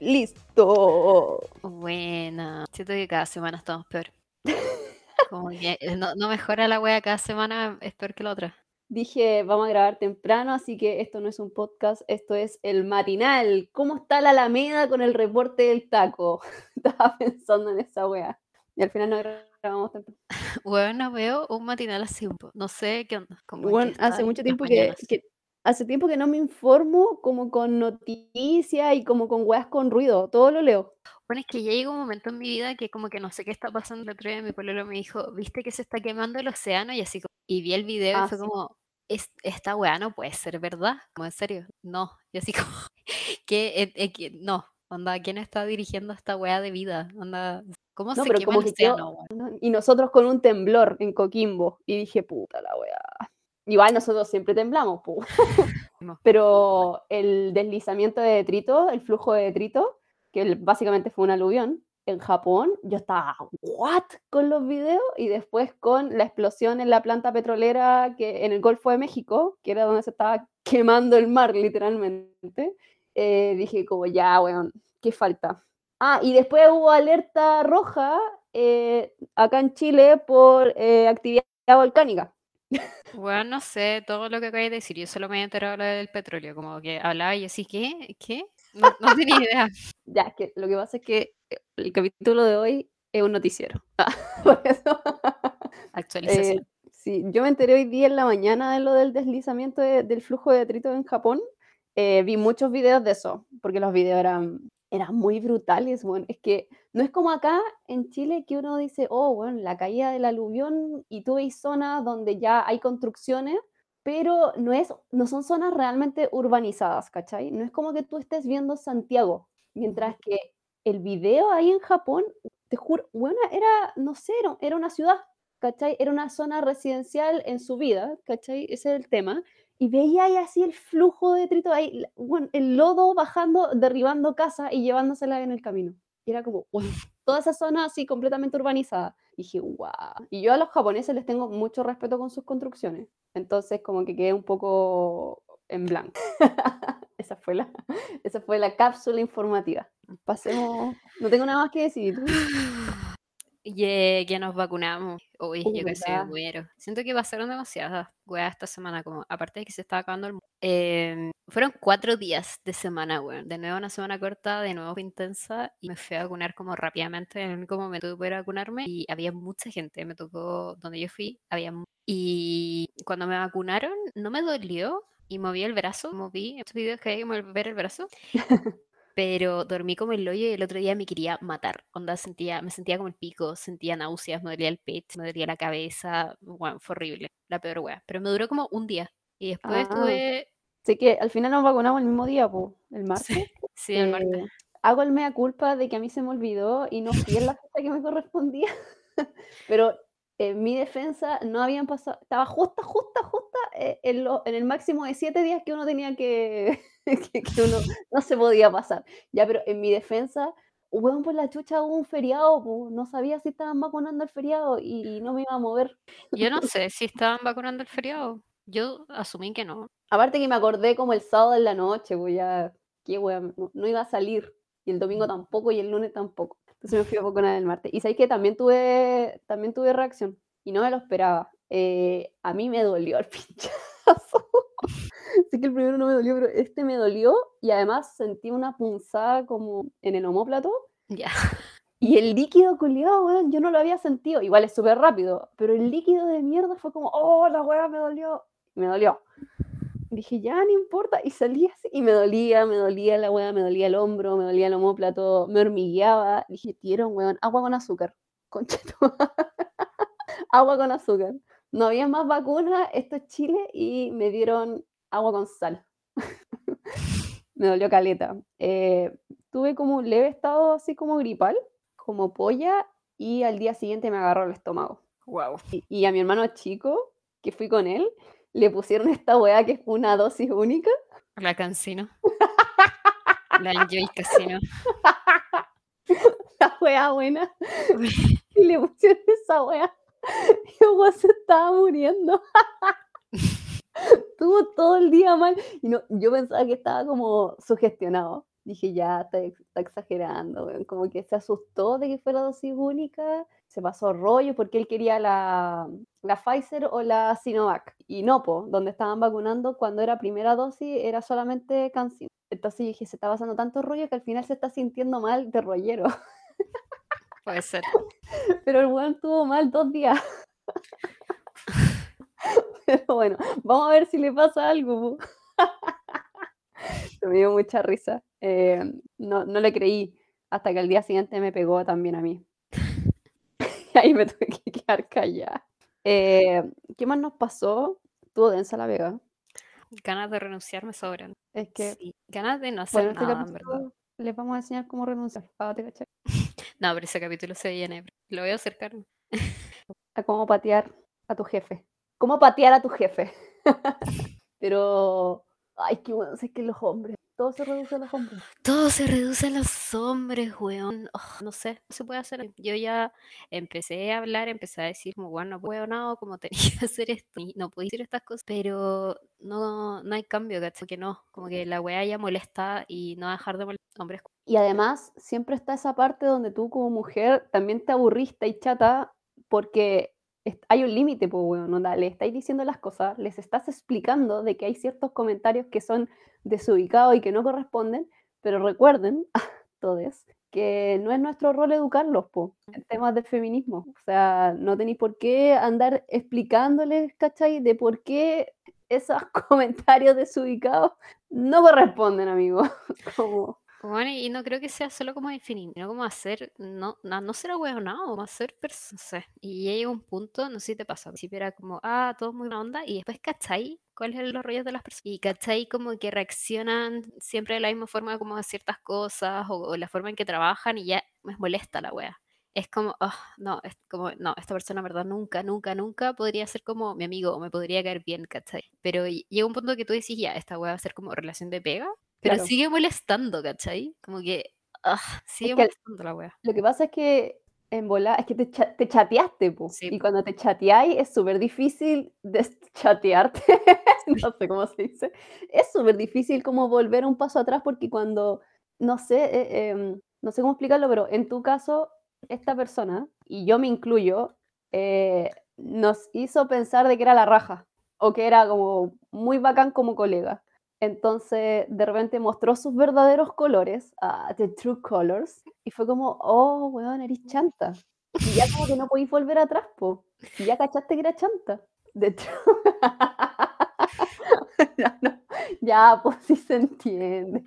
Listo. Buena. Siento que cada semana estamos peor. Eh, no, no mejora la wea cada semana, es peor que la otra. Dije, vamos a grabar temprano, así que esto no es un podcast, esto es el matinal. ¿Cómo está la Alameda con el reporte del taco? Estaba pensando en esa wea. Y al final no grabamos temprano. Bueno, veo un matinal así un poco. No sé qué onda. Bueno, hace mucho tiempo que, hace tiempo que no me informo como con noticias y como con weas con ruido. Todo lo leo. Bueno, es que ya llegó un momento en mi vida que como que no sé qué está pasando. El otro día mi pololo me dijo, ¿viste que se está quemando el océano? Y así como, y vi el video y Ah, fue sí. como, "Es- esta weá no puede ser verdad. Como en serio, no. Y así como, que, eh, eh, no, onda, ¿quién está dirigiendo esta weá de vida? Onda, ¿cómo No, se pero quema el. Y nosotros con un temblor en Coquimbo. Y dije, puta la wea. Igual nosotros siempre temblamos, pu. Pero el deslizamiento de detrito, el flujo de detrito, que básicamente fue un aluvión, en Japón, yo estaba, ¿what? Con los videos y después con la explosión en la planta petrolera que en el Golfo de México, que era donde se estaba quemando el mar, literalmente. eh, dije, como, ya, weón, ¿qué falta? Ah, y después hubo alerta roja eh, acá en Chile por eh, actividad volcánica. Bueno, no sé todo lo que acabas de decir. Yo solo me he enterado de lo del petróleo, como que hablaba y así, ¿qué? ¿Qué? No, no tenía idea. Ya, es que lo que pasa es que eh, el capítulo de hoy es un noticiero. Ah, por eso. Actualización. Eh, sí, yo me enteré hoy día en la mañana de lo del deslizamiento de- del flujo de detrito en Japón. Eh, vi muchos videos de eso, porque los videos eran, eran muy brutales. Bueno, es que no es como acá en Chile que uno dice, oh, bueno, la caída del aluvión y tú veis zonas donde ya hay construcciones, pero no, es, no son zonas realmente urbanizadas, ¿cachai? No es como que tú estés viendo Santiago, mientras que el video ahí en Japón, te juro, bueno, era, no sé, era- una ciudad. ¿cachai? Era una zona residencial en su vida, ¿cachai? Ese es el tema. Y veía ahí así el flujo de detrito, ahí, bueno, el lodo bajando, derribando casas y llevándosela en el camino. Y era como, wow, toda esa zona así completamente urbanizada. Y dije, wow. Y yo a los japoneses les tengo mucho respeto con sus construcciones. Entonces como que quedé un poco en blanco. esa, fue la, esa fue la cápsula informativa. Pasemos, no tengo nada más que decir. ¿tú? Y que nos vacunamos. Uy, Uh, yo que sé, ¿verdad? muero. Siento que pasaron demasiadas weas esta semana, como aparte de que se estaba acabando el mundo. Em, fueron cuatro días de semana, weón. De nuevo una semana corta, de nuevo intensa y me fui a vacunar como rápidamente. En el único momento de poder vacunarme y había mucha gente. Me tocó donde yo fui, había Y cuando me vacunaron, no me dolió y moví el brazo. Moví estos videos que hay que mover el brazo. Pero dormí como el hoyo y el otro día me quería matar. Onda, sentía, me sentía como el pico, sentía náuseas, me dolía el pecho, me dolía la cabeza. Bueno, fue horrible, la peor wea. Pero me duró como un día. Y después Ah. estuve. Así que al final nos vacunamos el mismo día, po, el martes. Sí, sí, el martes. Eh, hago el mea culpa de que a mí se me olvidó y no fui en la fecha que me correspondía. Pero en mi defensa no habían pasado, estaba justa, justa, justa eh, en, lo- en el máximo de siete días que uno tenía que, que, que uno no se podía pasar. Ya, pero en mi defensa, weón, por la chucha hubo un feriado, po, no sabía si estaban vacunando el feriado y, no me iba a mover. Yo no sé si estaban vacunando el feriado. Yo asumí que no. Aparte que me acordé como el sábado en la noche, pues ya, qué weón, no, no iba a salir. Y el domingo tampoco y el lunes tampoco. Entonces me fui a vacunar el martes. Y sabéis que también tuve, también tuve reacción. Y no me lo esperaba. Eh, a mí me dolió el pinchazo. Sé que el primero no me dolió, pero este me dolió. Y además sentí una punzada como en el omóplato. Ya. Y el líquido culiado, weón, yo no lo había sentido. Igual es súper rápido. Pero el líquido de mierda fue como, oh, la weá me dolió. Me dolió. Dije, ya, no importa. Y salí así. Y me dolía, me dolía la weá, me dolía el hombro, me dolía el omóplato, me hormigueaba. Dije, tieron, weón, agua con azúcar. Madre. agua con azúcar. No había más vacunas, esto es Chile, y me dieron agua con sal. me dolió caleta. Eh, tuve como un leve estado así como gripal, como polla, y al día siguiente me agarró el estómago. Wow. Y, y a mi hermano chico, que fui con él, le pusieron esta weá que es una dosis única. La cancino. La Enjoy Casino. wea buena. y le pusieron esa wea. Y el se estaba muriendo. Estuvo todo el día mal. Y no, yo pensaba que estaba como sugestionado. Dije, ya, está, está exagerando, como que se asustó de que fuera dosis única, se pasó rollo porque él quería la, la Pfizer o la Sinovac. Y no, po, donde estaban vacunando cuando era primera dosis era solamente CanSino. Entonces dije, se está pasando tanto rollo que al final se está sintiendo mal de rollero. Puede ser. Pero el weón tuvo mal dos días. Pero bueno, vamos a ver si le pasa algo. me dio mucha risa. Eh, no, no le creí hasta que al día siguiente me pegó también a mí. y ahí me tuve que quedar callada. Eh, ¿Qué más nos pasó? Tuvo densa la vega. Ganas de renunciar me sobran. Es que. ganas de no hacer este nada, en verdad. Les vamos a enseñar cómo renunciar. Ah, no, pero ese capítulo se viene. Lo voy a acercar. a cómo patear a tu jefe. Cómo patear a tu jefe. pero Ay, qué bueno, es que los hombres, todo se reduce a los hombres. Todo se reduce a los hombres, weón. Oh, no sé, no se puede hacer. Yo ya empecé a hablar, empecé a decir, como, bueno, no puedo nada, como tenía que hacer esto, no puedo decir estas cosas, pero no, no hay cambio, ¿cachai? Que no, como que la weá ya molesta y no va a dejar de molestar hombres. Y además, siempre está esa parte donde tú como mujer también te aburriste y chata porque hay un límite, pues, bueno, no, le estáis diciendo las cosas, les estás explicando de que hay ciertos comentarios que son desubicados y que no corresponden, pero recuerden, todos, que no es nuestro rol educarlos, pues, en temas de feminismo. O sea, no tenéis por qué andar explicándoles, ¿cachai? De por qué esos comentarios desubicados no corresponden, amigo. Como bueno, y no creo que sea solo como definir, sino como hacer, no, no, no ser ahueonado, como hacer personas. Y llega un punto, no sé si te pasa, al principio era como, ah, todo muy buena onda, y después, ¿cachai? ¿Cuáles son los rollos de las personas? Y ¿cachai? Como que reaccionan siempre de la misma forma como a ciertas cosas, o, la forma en que trabajan, y ya me molesta la wea. Es como, oh, no, es como, no, esta persona, verdad, nunca, nunca, nunca podría ser como mi amigo, o me podría caer bien, ¿cachai? Pero llega un punto que tú decís, ya, esta wea va a ser como relación de pega, pero sigue molestando, ¿cachai? Como que, ah, sigue molestando la wea. Lo que pasa es que en volar, es que te, te chateaste, po. y cuando te chateáis es súper difícil deschatearte, no sé cómo se dice, es súper difícil como volver un paso atrás porque cuando, no sé, eh, em, no sé cómo explicarlo, pero en tu caso, esta persona, y yo me incluyo, eh, nos hizo pensar de que era la raja, o que era como muy bacán como colega. Entonces, de repente mostró sus verdaderos colores, uh, the true colors, y fue como, oh, weón, eres chanta. Y ya como que no podéis volver atrás, po. Y ya cachaste que era chanta. De ya, no, ya, pues sí se entiende.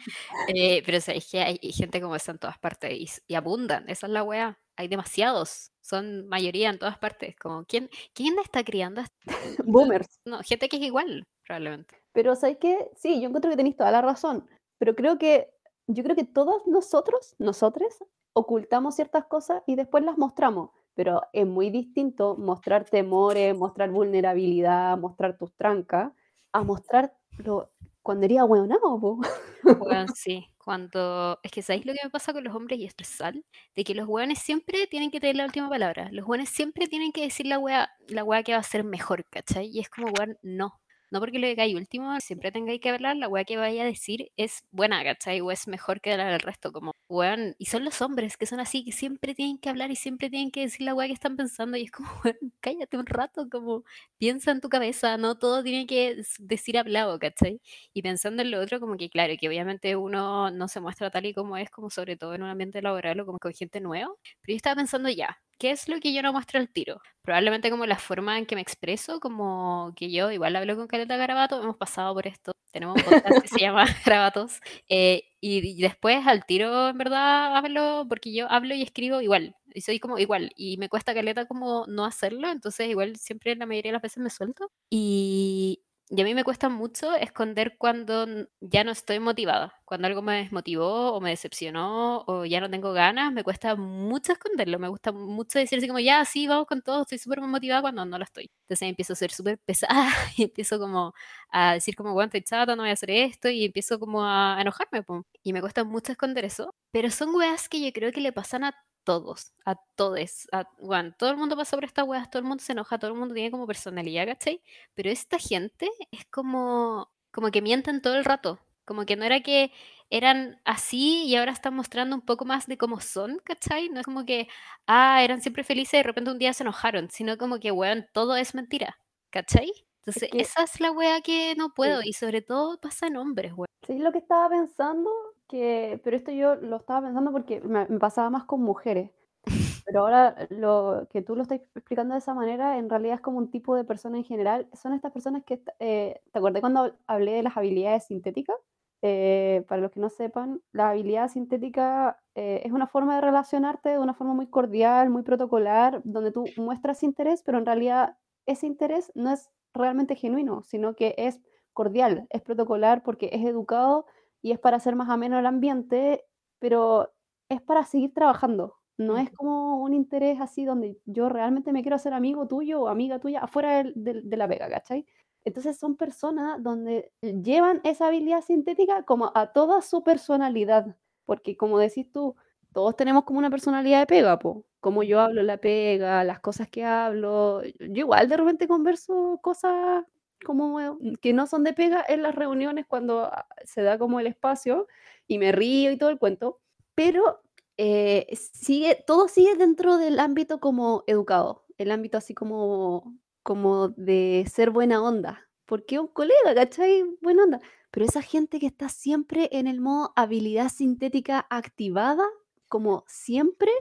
Eh, pero es que hay, gente como esa en todas partes y, abundan, esa es la weá. Hay demasiados, son mayoría en todas partes. Como, ¿quién, quién está criando? Boomers. No, gente que es igual, probablemente. Pero ¿sabes qué? Sí, yo encuentro que tenéis toda la razón, pero creo que, yo creo que todos nosotros, nosotros, ocultamos ciertas cosas y después las mostramos, pero es muy distinto mostrar temores, mostrar vulnerabilidad, mostrar tus trancas, a mostrarlo cuando eres ahueonado, po. Bueno, sí, cuando... Es que ¿sabéis lo que me pasa con los hombres y estresal? De que los hueones siempre tienen que tener la última palabra. Los hueones siempre tienen que decir la hueá, la hueá que va a ser mejor, ¿cachai? Y es como, hueón, no. No porque lo digáis último, siempre tengáis que hablar, la weá que vaya a decir es buena, ¿cachai? O es mejor que la del resto, como, weón. Y son los hombres que son así, que siempre tienen que hablar y siempre tienen que decir la weá que están pensando. Y es como, weón, cállate un rato, como, piensa en tu cabeza, no todo tiene que decir hablado, ¿cachai? Y pensando en lo otro, como que, claro, que obviamente uno no se muestra tal y como es, como sobre todo en un ambiente laboral o como con gente nueva. Pero yo estaba pensando ya, ¿qué es lo que yo no muestro al tiro? Probablemente como la forma en que me expreso, como que yo igual hablo con Caleta Garabato, hemos pasado por esto, tenemos un podcast que se llama Garabatos, eh, y, después al tiro, en verdad, hablo, porque yo hablo y escribo igual, y soy como igual, y me cuesta Caleta como no hacerlo, entonces igual siempre la mayoría de las veces me suelto, y, y a mí me cuesta mucho esconder cuando ya no estoy motivada. Cuando algo me desmotivó o me decepcionó o ya no tengo ganas, me cuesta mucho esconderlo. Me gusta mucho decir así como, ya, sí, vamos con todo, estoy súper motivada cuando no lo estoy. Entonces empiezo a ser súper pesada y empiezo como a decir como, bueno, estoy chata, no voy a hacer esto y empiezo como a enojarme. Y me cuesta mucho esconder eso. Pero son weas que yo creo que le pasan a todos, a todos. A, bueno, todo el mundo pasa por estas weas, todo el mundo se enoja, todo el mundo tiene como personalidad, ¿cachai? Pero esta gente es como, como que mienten todo el rato. Como que no era que eran así y ahora están mostrando un poco más de cómo son, ¿cachai? No es como que, ah, eran siempre felices y de repente un día se enojaron, sino como que, weón, todo es mentira, ¿cachai? Entonces, que esa es la wea que no sí. puedo y sobre todo pasa en hombres, weón. Sí, lo que estaba pensando, que, pero esto yo lo estaba pensando porque me, me pasaba más con mujeres. Pero ahora lo que tú lo estás explicando de esa manera, en realidad es como un tipo de persona en general. Son estas personas que, eh, ¿te acordás cuando hablé de las habilidades sintéticas? Eh, para los que no sepan, la habilidad sintética eh, es una forma de relacionarte de una forma muy cordial, muy protocolar, donde tú muestras interés, pero en realidad ese interés no es realmente genuino, sino que es cordial, es protocolar porque es educado y es para hacer más ameno el ambiente, pero es para seguir trabajando. No es como un interés así donde yo realmente me quiero hacer amigo tuyo o amiga tuya afuera del- de, la pega, ¿cachai? Entonces son personas donde llevan esa habilidad sintética como a toda su personalidad, porque como decís tú, todos tenemos como una personalidad de pega, po. Como yo hablo la pega, las cosas que hablo. Yo igual de repente converso cosas como mm, que no son de pega en las reuniones cuando ah, se da como el espacio y me río y todo el cuento, pero eh, sigue, todo sigue dentro del ámbito como educado, el ámbito así como, como de ser buena onda, porque un colega, ¿cachai? Buena onda. Pero esa gente que está siempre en el modo habilidad sintética activada, como siempre,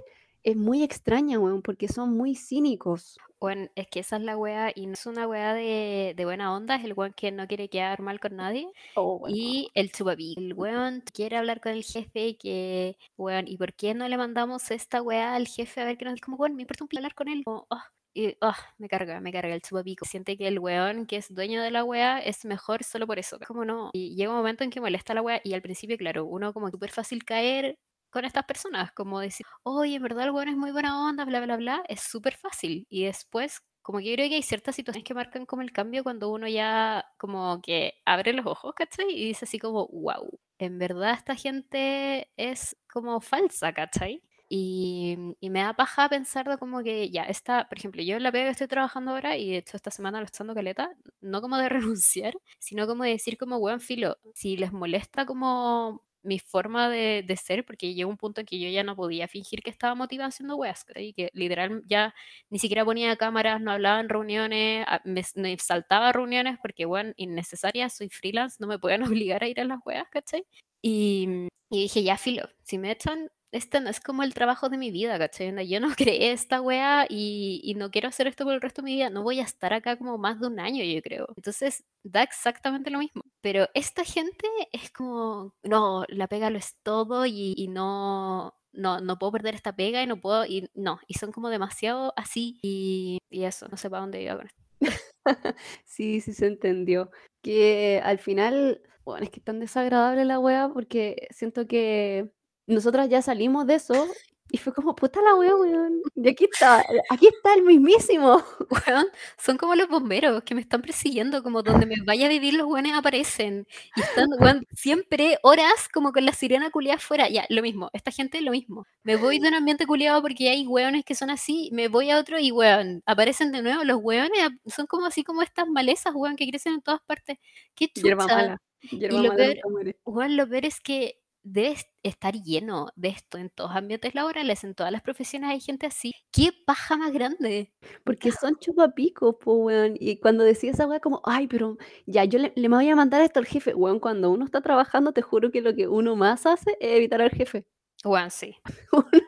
es muy extraña, weón, porque son muy cínicos. Bueno, es que esa es la wea y no es una wea de, de buena onda, es el weón que no quiere quedar mal con nadie. Oh, bueno. Y el chupapi, el weón quiere hablar con el jefe que, weón, ¿y por qué no le mandamos esta weá al jefe a ver qué nos dice? Como, weón, me importa un hablar con él. Como, ah, y, ah, me carga, me carga el chupapico. Siente que el weón que es dueño de la weá es mejor solo por eso. Como no. Y llega un momento en que molesta la weá y al principio, claro, uno como súper fácil caer con estas personas, como decir, oye, en verdad el weón es muy buena onda, bla, bla, bla, es súper fácil. Y después, como que yo creo que hay ciertas situaciones que marcan como el cambio cuando uno ya como que abre los ojos, ¿cachai? Y dice así como, wow, en verdad esta gente es como falsa, ¿cachai? Y, y me da paja pensar de como que ya está, por ejemplo, yo en la pega que estoy trabajando ahora y de hecho esta semana lo estoy dando caleta, no como de renunciar, sino como de decir como, weón, filo, si les molesta como mi forma de, de ser, porque llegó un punto en que yo ya no podía fingir que estaba motivada haciendo weas, y que literal ya ni siquiera ponía cámaras, no hablaba en reuniones, a- me, me saltaba reuniones porque, bueno, innecesarias, soy freelance, no me pueden obligar a ir a las weas, ¿cachai? Y, y dije, ya filo, si me echan, este no es como el trabajo de mi vida, ¿cachai? Yo no creé esta wea y, y no quiero hacer esto por el resto de mi vida, no voy a estar acá como más de un año, yo creo. Entonces, da exactamente lo mismo. Pero esta gente es como, no, la pega lo es todo y, no, no, no puedo perder esta pega y no puedo, y no, y son como demasiado así y, y eso, no sé para dónde iba con esto. Sí, sí se entendió. Que al final, bueno, es que es tan desagradable la wea porque siento que nosotras ya salimos de eso y fue como, puta la wea, weón. Y aquí está, aquí está el mismísimo. Weón, son como los bomberos que me están persiguiendo, como donde me vaya a vivir los weones aparecen. Y están, weón, siempre horas como con la sirena culiada afuera. Ya, lo mismo, esta gente lo mismo. Me voy de un ambiente culiado porque hay weones que son así, me voy a otro y weón, aparecen de nuevo. Los weones son como así como estas malezas, weón, que crecen en todas partes. Qué chucha. mala. Hierba Y lo mala peor, weón, lo peor es que debe est- estar lleno de esto en todos ambientes laborales, en todas las profesiones hay gente así. ¿Qué paja más grande? Porque son chupapicos, po, weón. Y cuando decía esa weá como, ay, pero ya, yo le, le voy a mandar esto al jefe. Weón, cuando uno está trabajando, te juro que lo que uno más hace es evitar al jefe. Weón, sí. Uno,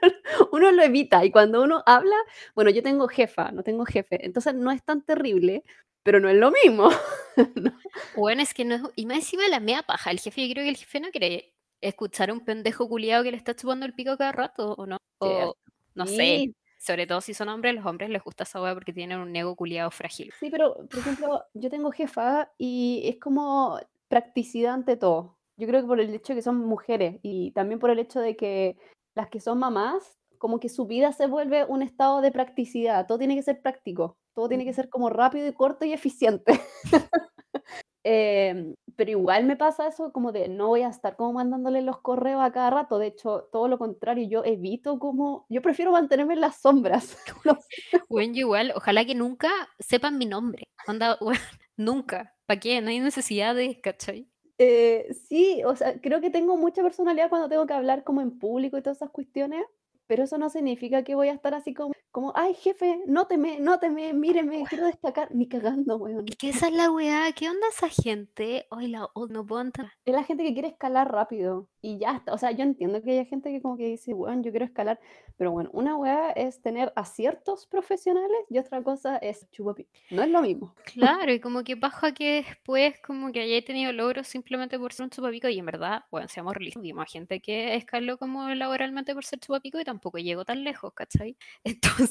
uno lo evita. Y cuando uno habla, bueno, yo tengo jefa, no tengo jefe. Entonces no es tan terrible, pero no es lo mismo. ¿no? Bueno, es que no es, y más encima la mea paja. El jefe, yo creo que el jefe no quiere escuchar a un pendejo culiado que le está chupando el pico cada rato, ¿o no? O no sé. Sí, Sobre todo si son hombres, los hombres les gusta esa weá porque tienen un ego culiado frágil. sí, pero por ejemplo, yo tengo jefa y es como practicidad ante todo. Yo creo que por el hecho de que son mujeres y también por el hecho de que las que son mamás, como que su vida se vuelve un estado de practicidad. Todo tiene que ser práctico, todo tiene que ser como rápido y corto y eficiente. Em, pero igual me pasa eso como de no voy a estar como mandándole los correos a cada rato, de hecho, todo lo contrario, yo evito como, yo prefiero mantenerme en las sombras. Bueno, yo igual, ojalá que nunca sepan mi nombre. Onda, bueno, nunca. ¿Para qué? No hay necesidad de, ¿cachai? Eh, sí, o sea, creo que tengo mucha personalidad cuando tengo que hablar como en público y todas esas cuestiones, pero eso no significa que voy a estar así como, como ay, jefe, nóteme, nóteme, míreme, quiero destacar. Ni cagando, weón. Es que esa es la weá. ¿Qué onda esa gente? Ay, la no puedo entrar. Es la gente que quiere escalar rápido y ya está. O sea, yo entiendo que hay gente que como que dice, weón, yo quiero escalar, pero bueno, una weá es tener aciertos profesionales y otra cosa es chupapi. No es lo mismo. Claro, y como que baja que después como que haya tenido logros simplemente por ser un chupapico y en verdad, bueno, seamos realistas, vimos a gente que escaló como laboralmente por ser chupapico y tampoco llegó tan lejos, ¿cachai? Entonces,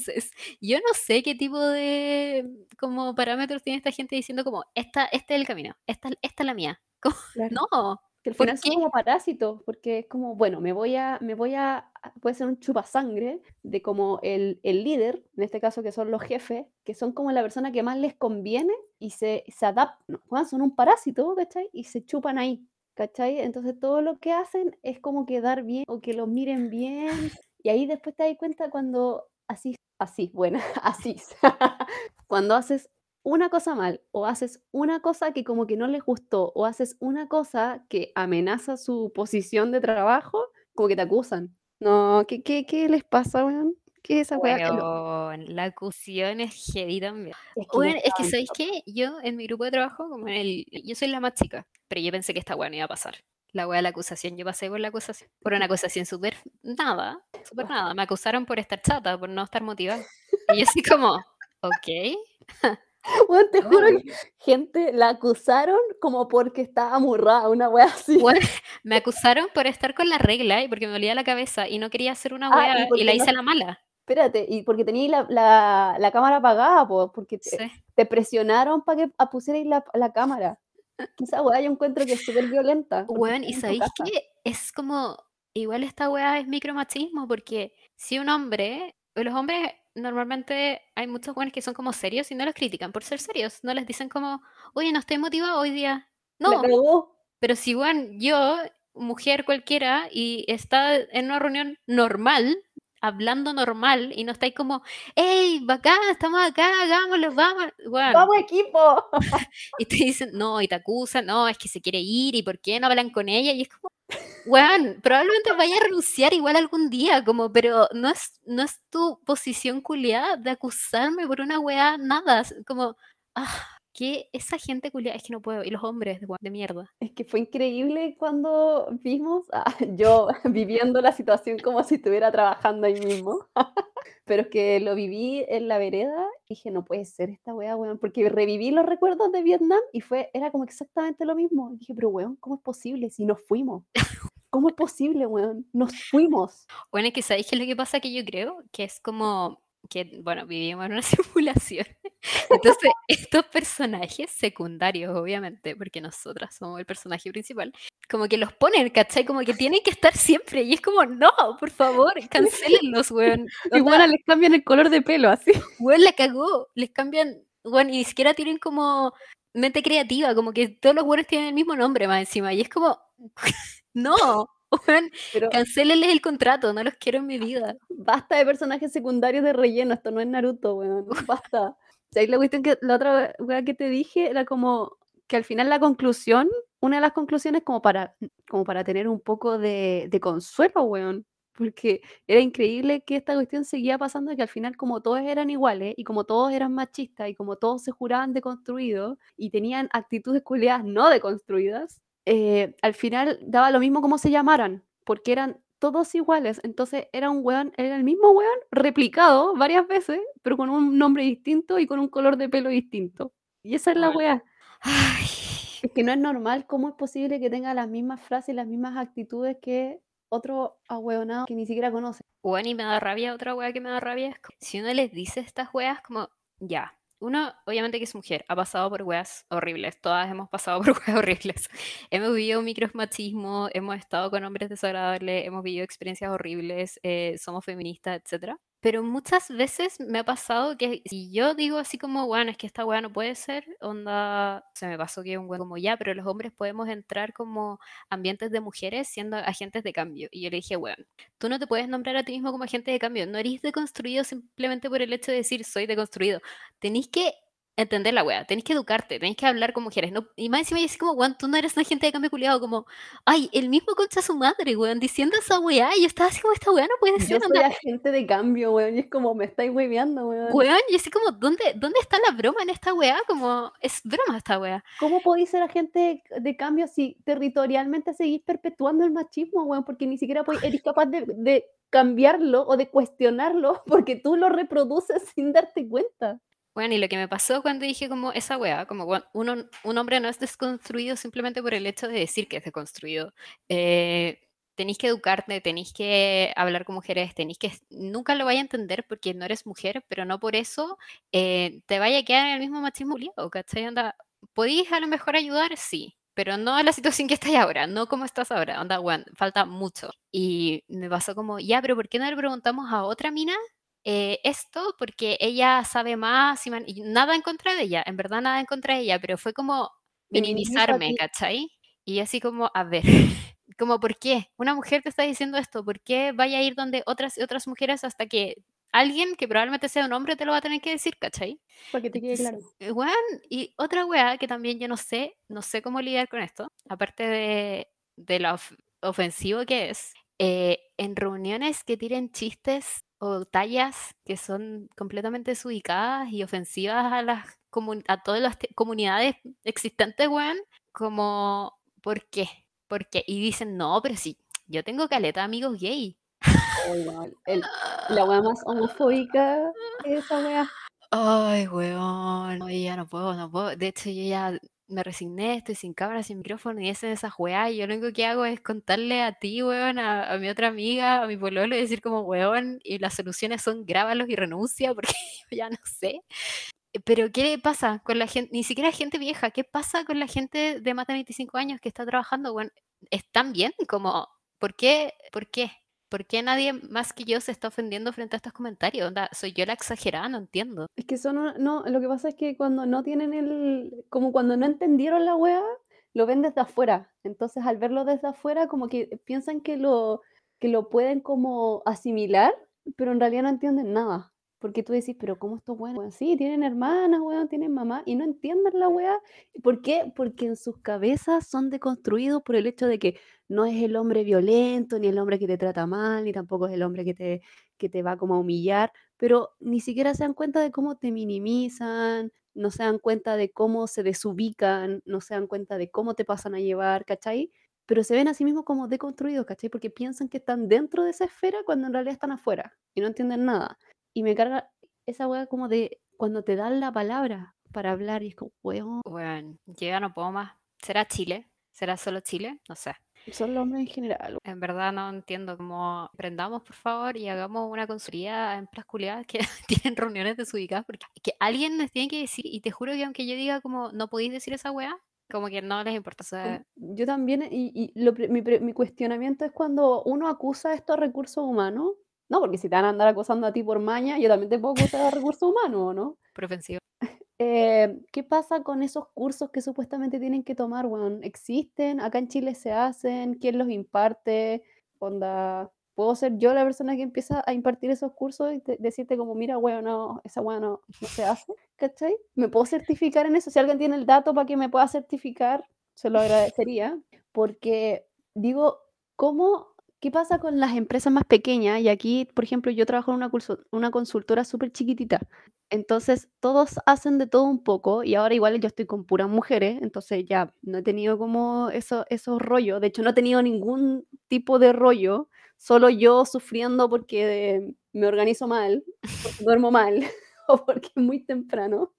yo no sé qué tipo de como parámetros tiene esta gente diciendo como, esta, este es el camino, esta, esta es la mía. Como, Claro. No, Que al ¿Por final son como parásitos, porque es como, bueno, me voy a, me voy a, puede ser un chupasangre de como el, el líder, en este caso que son los jefes, que son como la persona que más les conviene y se, se adaptan, son un parásito, ¿cachai? Y se chupan ahí, ¿cachai? Entonces todo lo que hacen es como quedar bien o que los miren bien, y ahí después te das cuenta cuando así, así, bueno, así, cuando haces una cosa mal o haces una cosa que como que no les gustó o haces una cosa que amenaza su posición de trabajo, como que te acusan. No, ¿qué, qué, qué les pasa, weón? ¿Qué es esa weá? Weón, la acusación es heavy también. Es que Bueno, es que ¿sabéis qué? Yo en mi grupo de trabajo, como en el, yo soy la más chica, pero yo pensé que esta weá no iba a pasar. La weá de la acusación, yo pasé por la acusación, por una acusación súper nada, súper nada. Me acusaron por estar chata, por no estar motivada. Y yo así como, ok. Te juro oh. que gente la acusaron como porque estaba amurrada, una weá así. Bueno, me acusaron por estar con la regla y porque me dolía la cabeza y no quería hacer una Ah, weá y la no- hice a la mala. Espérate, y porque tenías la, la, la cámara apagada, po, porque te, Sí. te presionaron para que pusierais la, la cámara. Que Esa weá yo encuentro que es súper violenta. Weón, ¿y sabéis qué? Es como, igual esta weá es micromachismo, porque si un hombre, los hombres normalmente hay muchos weones que son como serios y no los critican por ser serios, no les dicen como, oye, no estoy motivado hoy día. No, pero si weón, yo, mujer cualquiera, y está en una reunión normal, hablando normal, y no estáis como, hey, bacán, estamos acá, hagámoslo, vamos, weón. ¡Vamos, equipo! Y te dicen, no, y te acusan, no, es que se quiere ir, y por qué no hablan con ella, y es como, weón, probablemente vaya a renunciar igual algún día, como, pero no es, no es tu posición culiada de acusarme por una weá, nada, como, ah, que esa gente culiada, es que no puedo, y los hombres, weón, de mierda. Es que fue increíble cuando vimos, yo viviendo la situación como si estuviera trabajando ahí mismo, pero es que lo viví en la vereda y dije, no puede ser esta weá, weón, porque reviví los recuerdos de Vietnam y fue, era como exactamente lo mismo. Y dije, pero weón, ¿cómo es posible si nos fuimos? ¿Cómo es posible, weón? Nos fuimos. Bueno, es que sabéis qué es lo que pasa que yo creo, que es como que, bueno, vivimos en una simulación. Entonces, estos personajes secundarios, obviamente, porque nosotras somos el personaje principal, como que los ponen, ¿cachai? Como que tienen que estar siempre. Y es como, no, por favor, cancelenlos, weón. Bueno, les cambian el color de pelo, así. weón, la cagó. Les cambian, weón, y ni siquiera tienen como mente creativa, como que todos los weones tienen el mismo nombre más encima. Y es como, no, Pero cancelenles el contrato, no los quiero en mi vida. basta de personajes secundarios de relleno, esto no es Naruto, weón, basta. ¿Sabes la cuestión que la otra weá que te dije era como que al final la conclusión, una de las conclusiones como para, como para tener un poco de, de consuelo, weón, porque era increíble que esta cuestión seguía pasando que al final como todos eran iguales y como todos eran machistas y como todos se juraban deconstruidos y tenían actitudes culiadas no deconstruidas, eh, al final daba lo mismo como se llamaran, porque eran todos iguales. Entonces era un weón, era el mismo weón replicado varias veces, pero con un nombre distinto y con un color de pelo distinto. Y esa es la weá. Ay, Es que no es normal cómo es posible que tenga las mismas frases y las mismas actitudes que otro ahueonado que ni siquiera conoce. Bueno, y me da rabia, otra wea que me da rabia es como, si uno les dice estas weas como, ya, uno obviamente que es mujer, ha pasado por weas horribles, todas hemos pasado por weas horribles. Hemos vivido micromachismo, hemos estado con hombres desagradables, hemos vivido experiencias horribles, eh, somos feministas, etc. pero muchas veces me ha pasado que si yo digo así como, bueno, es que esta weá no puede ser, onda, se me pasó que un weón como ya, pero los hombres podemos entrar como ambientes de mujeres siendo agentes de cambio. Y yo le dije, bueno, tú no te puedes nombrar a ti mismo como agente de cambio, no eres deconstruido simplemente por el hecho de decir soy deconstruido. Tenéis que entender la wea, tenéis que educarte, tenéis que hablar con mujeres. No, y más encima, así como, weón, tú no eres una gente de cambio culiado, como, ay, el mismo concha su madre, weón, diciendo esa weá. Y yo estaba así como, esta weá no puede ser. Yo soy agente de cambio, weón, y es como, me estáis webeando, weón. Weón, y así como, ¿dónde, ¿dónde está la broma en esta weá? Como, es broma esta weá. ¿Cómo podéis ser agente de cambio si territorialmente seguís perpetuando el machismo, weón? Porque ni siquiera eres capaz de, de cambiarlo o de cuestionarlo porque tú lo reproduces sin darte cuenta. Bueno, y lo que me pasó cuando dije como esa weá, como uno, un hombre no es desconstruido simplemente por el hecho de decir que es desconstruido. Eh, tenéis que educarte, tenéis que hablar con mujeres, tenéis que, nunca lo vaya a entender porque no eres mujer, pero no por eso eh, te vaya a quedar en el mismo machismo liado, ¿cachai? Anda, ¿podéis a lo mejor ayudar? Sí, pero no a la situación que estáis ahora, no como estás ahora, anda, bueno, falta mucho. Y me pasó como, ya, pero ¿por qué no le preguntamos a otra mina eh, esto porque ella sabe más y, nada en contra de ella, en verdad nada en contra de ella, pero fue como minimizarme, ¿cachai? Y así como, a ver, como, ¿por qué? Una mujer te está diciendo esto, ¿por qué vaya a ir donde otras otras mujeres hasta que alguien que probablemente sea un hombre te lo va a tener que decir, ¿cachai? Porque te quede claro. Eh, y otra weá que también yo no sé, no sé cómo lidiar con esto, aparte de, de lo ofensivo que es, eh, en reuniones que tiren chistes o tallas que son completamente desubicadas y ofensivas a las a todas las comunidades existentes, weón, como ¿por qué? ¿Por qué? Y dicen, no, pero sí, yo tengo caleta de amigos gay. la weá más homofóbica es esa weá. Ay, weón, oye, ya no puedo, no puedo. De hecho, yo ya me resigné, estoy sin cámara, sin micrófono y ese esa weá. Y yo lo único que hago es contarle a ti, weón, a, mi otra amiga, a mi pololo y decir como, weón, y las soluciones son grábalos y renuncia porque yo ya no sé. Pero ¿qué pasa con la gente, ni siquiera gente vieja, qué pasa con la gente de más de 25 años que está trabajando? Bueno, ¿están bien? Como, ¿por qué? ¿Por qué? ¿Por qué nadie más que yo se está ofendiendo frente a estos comentarios? Onda, ¿Soy yo la exagerada? No entiendo. Es que son, no, lo que pasa es que cuando no tienen el, como cuando no entendieron la wea, lo ven desde afuera. Entonces al verlo desde afuera, como que piensan que lo, que lo pueden como asimilar, pero en realidad no entienden nada. Porque tú decís, pero ¿cómo esto bueno? Sí, tienen hermanas, weón, tienen mamá, y no entienden la weá. ¿Por qué? Porque en sus cabezas son deconstruidos por el hecho de que no es el hombre violento, ni el hombre que te trata mal, ni tampoco es el hombre que te, que te va como a humillar, pero ni siquiera se dan cuenta de cómo te minimizan, no se dan cuenta de cómo se desubican, no se dan cuenta de cómo te pasan a llevar, ¿cachai? Pero se ven a sí mismos como deconstruidos, ¿cachai? Porque piensan que están dentro de esa esfera cuando en realidad están afuera y no entienden nada. Y me carga esa weá como de cuando te dan la palabra para hablar y es como, weón. Bueno, yo ya no puedo más. ¿Será Chile? ¿Será solo Chile? No sé. Son los hombres en general. En verdad no entiendo cómo aprendamos, por favor, y hagamos una consultoría en culiadas que tienen reuniones desubicadas, porque que alguien les tiene que decir, y te juro que aunque yo diga como no podéis decir esa weá, como que no les importa. Yo también, y, mi, mi, cuestionamiento es cuando uno acusa estos recursos humanos no, porque si te van a andar acosando a ti por maña, yo también te puedo acusar de recursos humanos, ¿no? Profensivo. Eh, ¿Qué pasa con esos cursos que supuestamente tienen que tomar, weón? ¿Existen? ¿Acá en Chile se hacen? ¿Quién los imparte? Onda, ¿puedo ser yo la persona que empieza a impartir esos cursos y decirte como, mira, weón, no, esa weón no, se hace? ¿Cachai? ¿Me puedo certificar en eso? Si alguien tiene el dato para que me pueda certificar, se lo agradecería. Porque digo, ¿cómo ¿Qué pasa con las empresas más pequeñas? Y aquí, por ejemplo, yo trabajo en una, una consultora súper chiquitita. Entonces, todos hacen de todo un poco y ahora igual yo estoy con puras mujeres, entonces ya no he tenido como eso, esos rollos. De hecho, no he tenido ningún tipo de rollo, solo yo sufriendo porque me organizo mal, duermo mal o porque es muy temprano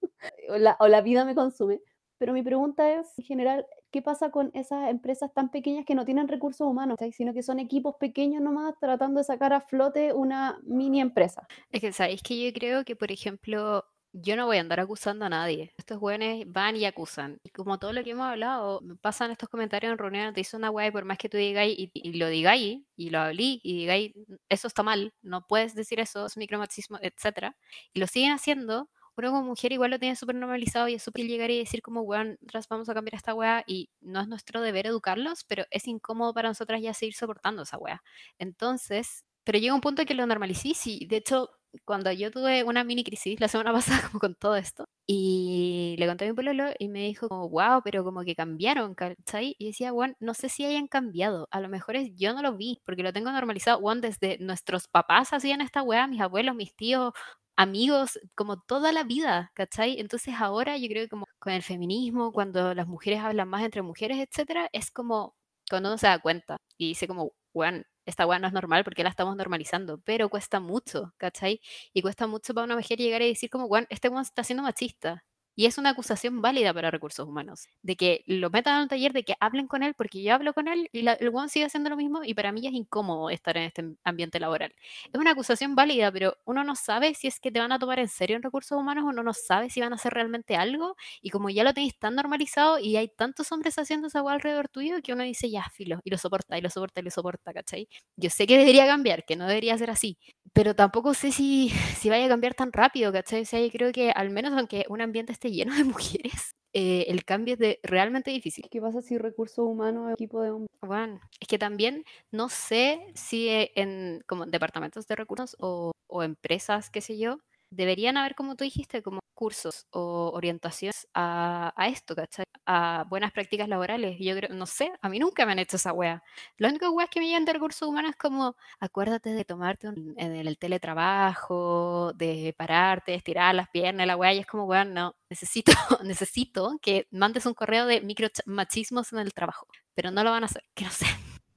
o la, o la vida me consume. Pero mi pregunta es, en general, ¿qué pasa con esas empresas tan pequeñas que no tienen recursos humanos, sino que son equipos pequeños nomás tratando de sacar a flote una mini empresa? Es que sabéis que yo creo que, por ejemplo, yo no voy a andar acusando a nadie. Estos jóvenes van y acusan. Y como todo lo que hemos hablado, pasan estos comentarios en reuniones, te dice una weá y por más que tú digáis y, y lo digáis y lo hablí y digáis, eso está mal, no puedes decir eso, es micromachismo, etcétera, y lo siguen haciendo, uno como mujer igual lo tiene súper normalizado y es súper llegar y decir como, weón, nosotras vamos a cambiar esta weá y no es nuestro deber educarlos, pero es incómodo para nosotras ya seguir soportando esa weá. Entonces, pero llega un punto en que lo normalicé, sí, de hecho, cuando yo tuve una mini crisis la semana pasada como con todo esto y le conté a mi pololo y me dijo como, wow, pero como que cambiaron, ¿cachai? Y decía, bueno, no sé si hayan cambiado, a lo mejor es yo no lo vi porque lo tengo normalizado, bueno, desde nuestros papás hacían esta weá, mis abuelos, mis tíos, amigos, como toda la vida, ¿cachai? Entonces ahora yo creo que como con el feminismo, cuando las mujeres hablan más entre mujeres, etcétera, es como cuando uno se da cuenta y dice como, bueno, esta weá no es normal porque la estamos normalizando, pero cuesta mucho, ¿cachai? Y cuesta mucho para una mujer llegar y decir como, bueno, este weón está siendo machista, y es una acusación válida para recursos humanos, de que lo metan a un taller, de que hablen con él, porque yo hablo con él y la, el one sigue haciendo lo mismo y para mí es incómodo estar en este ambiente laboral. Es una acusación válida, pero uno no sabe si es que te van a tomar en serio en recursos humanos, uno no sabe si van a hacer realmente algo y como ya lo tenéis tan normalizado y hay tantos hombres haciendo esa agua alrededor tuyo que uno dice, ya, filo, y lo soporta, y lo soporta, y lo soporta, ¿cachai? Yo sé que debería cambiar, que no debería ser así, pero tampoco sé si, si vaya a cambiar tan rápido, ¿cachai? O sea, yo creo que al menos aunque un ambiente esté lleno de mujeres, eh, el cambio es de, realmente difícil. ¿Qué pasa si recursos humanos es equipo de hombres? Bueno, es que también no sé si eh, en como departamentos de recursos o, o empresas, qué sé yo, deberían haber, como tú dijiste, como cursos o orientaciones a, a esto, ¿cachai? A buenas prácticas laborales. Yo creo, no sé, a mí nunca me han hecho esa wea. Lo único wea que me llegan de recursos humanos es como, acuérdate de tomarte un, en el teletrabajo, de pararte, estirar las piernas, la wea, y es como, wea, no, necesito, necesito que mandes un correo de micromachismos en el trabajo, pero no lo van a hacer, que no sé.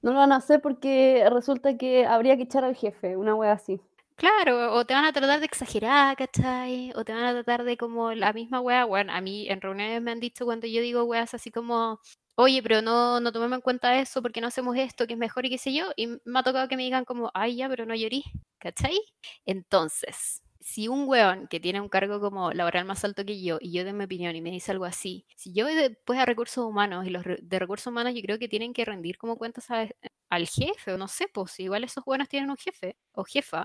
No lo van a hacer porque resulta que habría que echar al jefe, una wea así. Claro, o te van a tratar de exagerar, ¿cachai? O te van a tratar de como la misma wea. Bueno, a mí en reuniones me han dicho cuando yo digo weas así como, oye, pero no, no tomemos en cuenta eso porque no hacemos esto, que es mejor y qué sé yo. Y me ha tocado que me digan como, ay, ya, pero no llorí, ¿cachai? Entonces, si un weón que tiene un cargo como laboral más alto que yo y yo doy mi opinión y me dice algo así, si yo voy después a recursos humanos y los de recursos humanos yo creo que tienen que rendir como cuentas al jefe o no sé, pues igual esos buenos tienen un jefe o jefa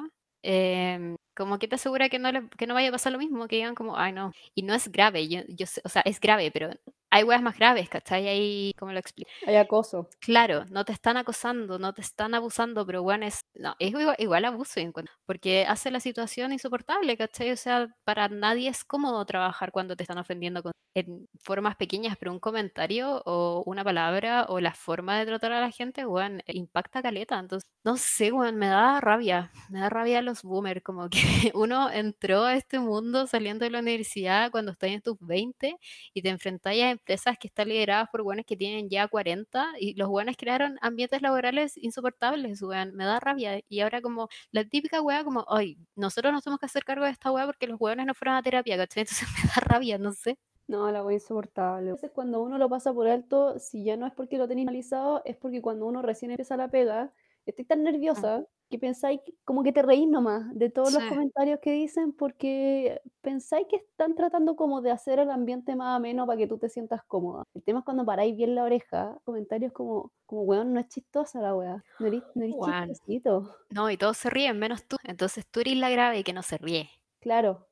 eh, como que te asegura que no, le, que no vaya a pasar lo mismo, que digan como, ay no, y no es grave, yo, yo o sea, es grave, pero hay weas más graves, ¿cachai? Hay, ¿cómo lo explico? Hay acoso. Claro, no te están acosando, no te están abusando, pero es, no, es igual, igual abuso, porque hace la situación insoportable, ¿cachai? O sea, para nadie es cómodo trabajar cuando te están ofendiendo con, en formas pequeñas, pero un comentario o una palabra o la forma de tratar a la gente, bueno, impacta caleta. Entonces, no sé, bueno, me da rabia, me da rabia los boomers, como que uno entró a este mundo saliendo de la universidad cuando estás en tus 20 y te enfrentáis a empresas que están lideradas por buenos que tienen ya 40 y los buenos crearon ambientes laborales insoportables, weón, me da rabia. Y ahora como la típica weá como, ay, nosotros nos tenemos que hacer cargo de esta weá porque los weones no fueron a terapia, ¿cachai? Entonces me da rabia, no sé. No, la weá insoportable. Veces cuando uno lo pasa por alto, si ya no es porque lo tenéis analizado, es porque cuando uno recién empieza la pega, estoy tan nerviosa que pensáis como que te reís nomás de todos los comentarios que dicen porque pensáis que están tratando como de hacer el ambiente más ameno para que tú te sientas cómoda. El tema es cuando paráis bien la oreja, comentarios como, como weón, no es chistosa la weá, no eres, no eres chistosito. No, y todos se ríen, menos tú. Entonces tú eres la grave y que no se ríe. Claro.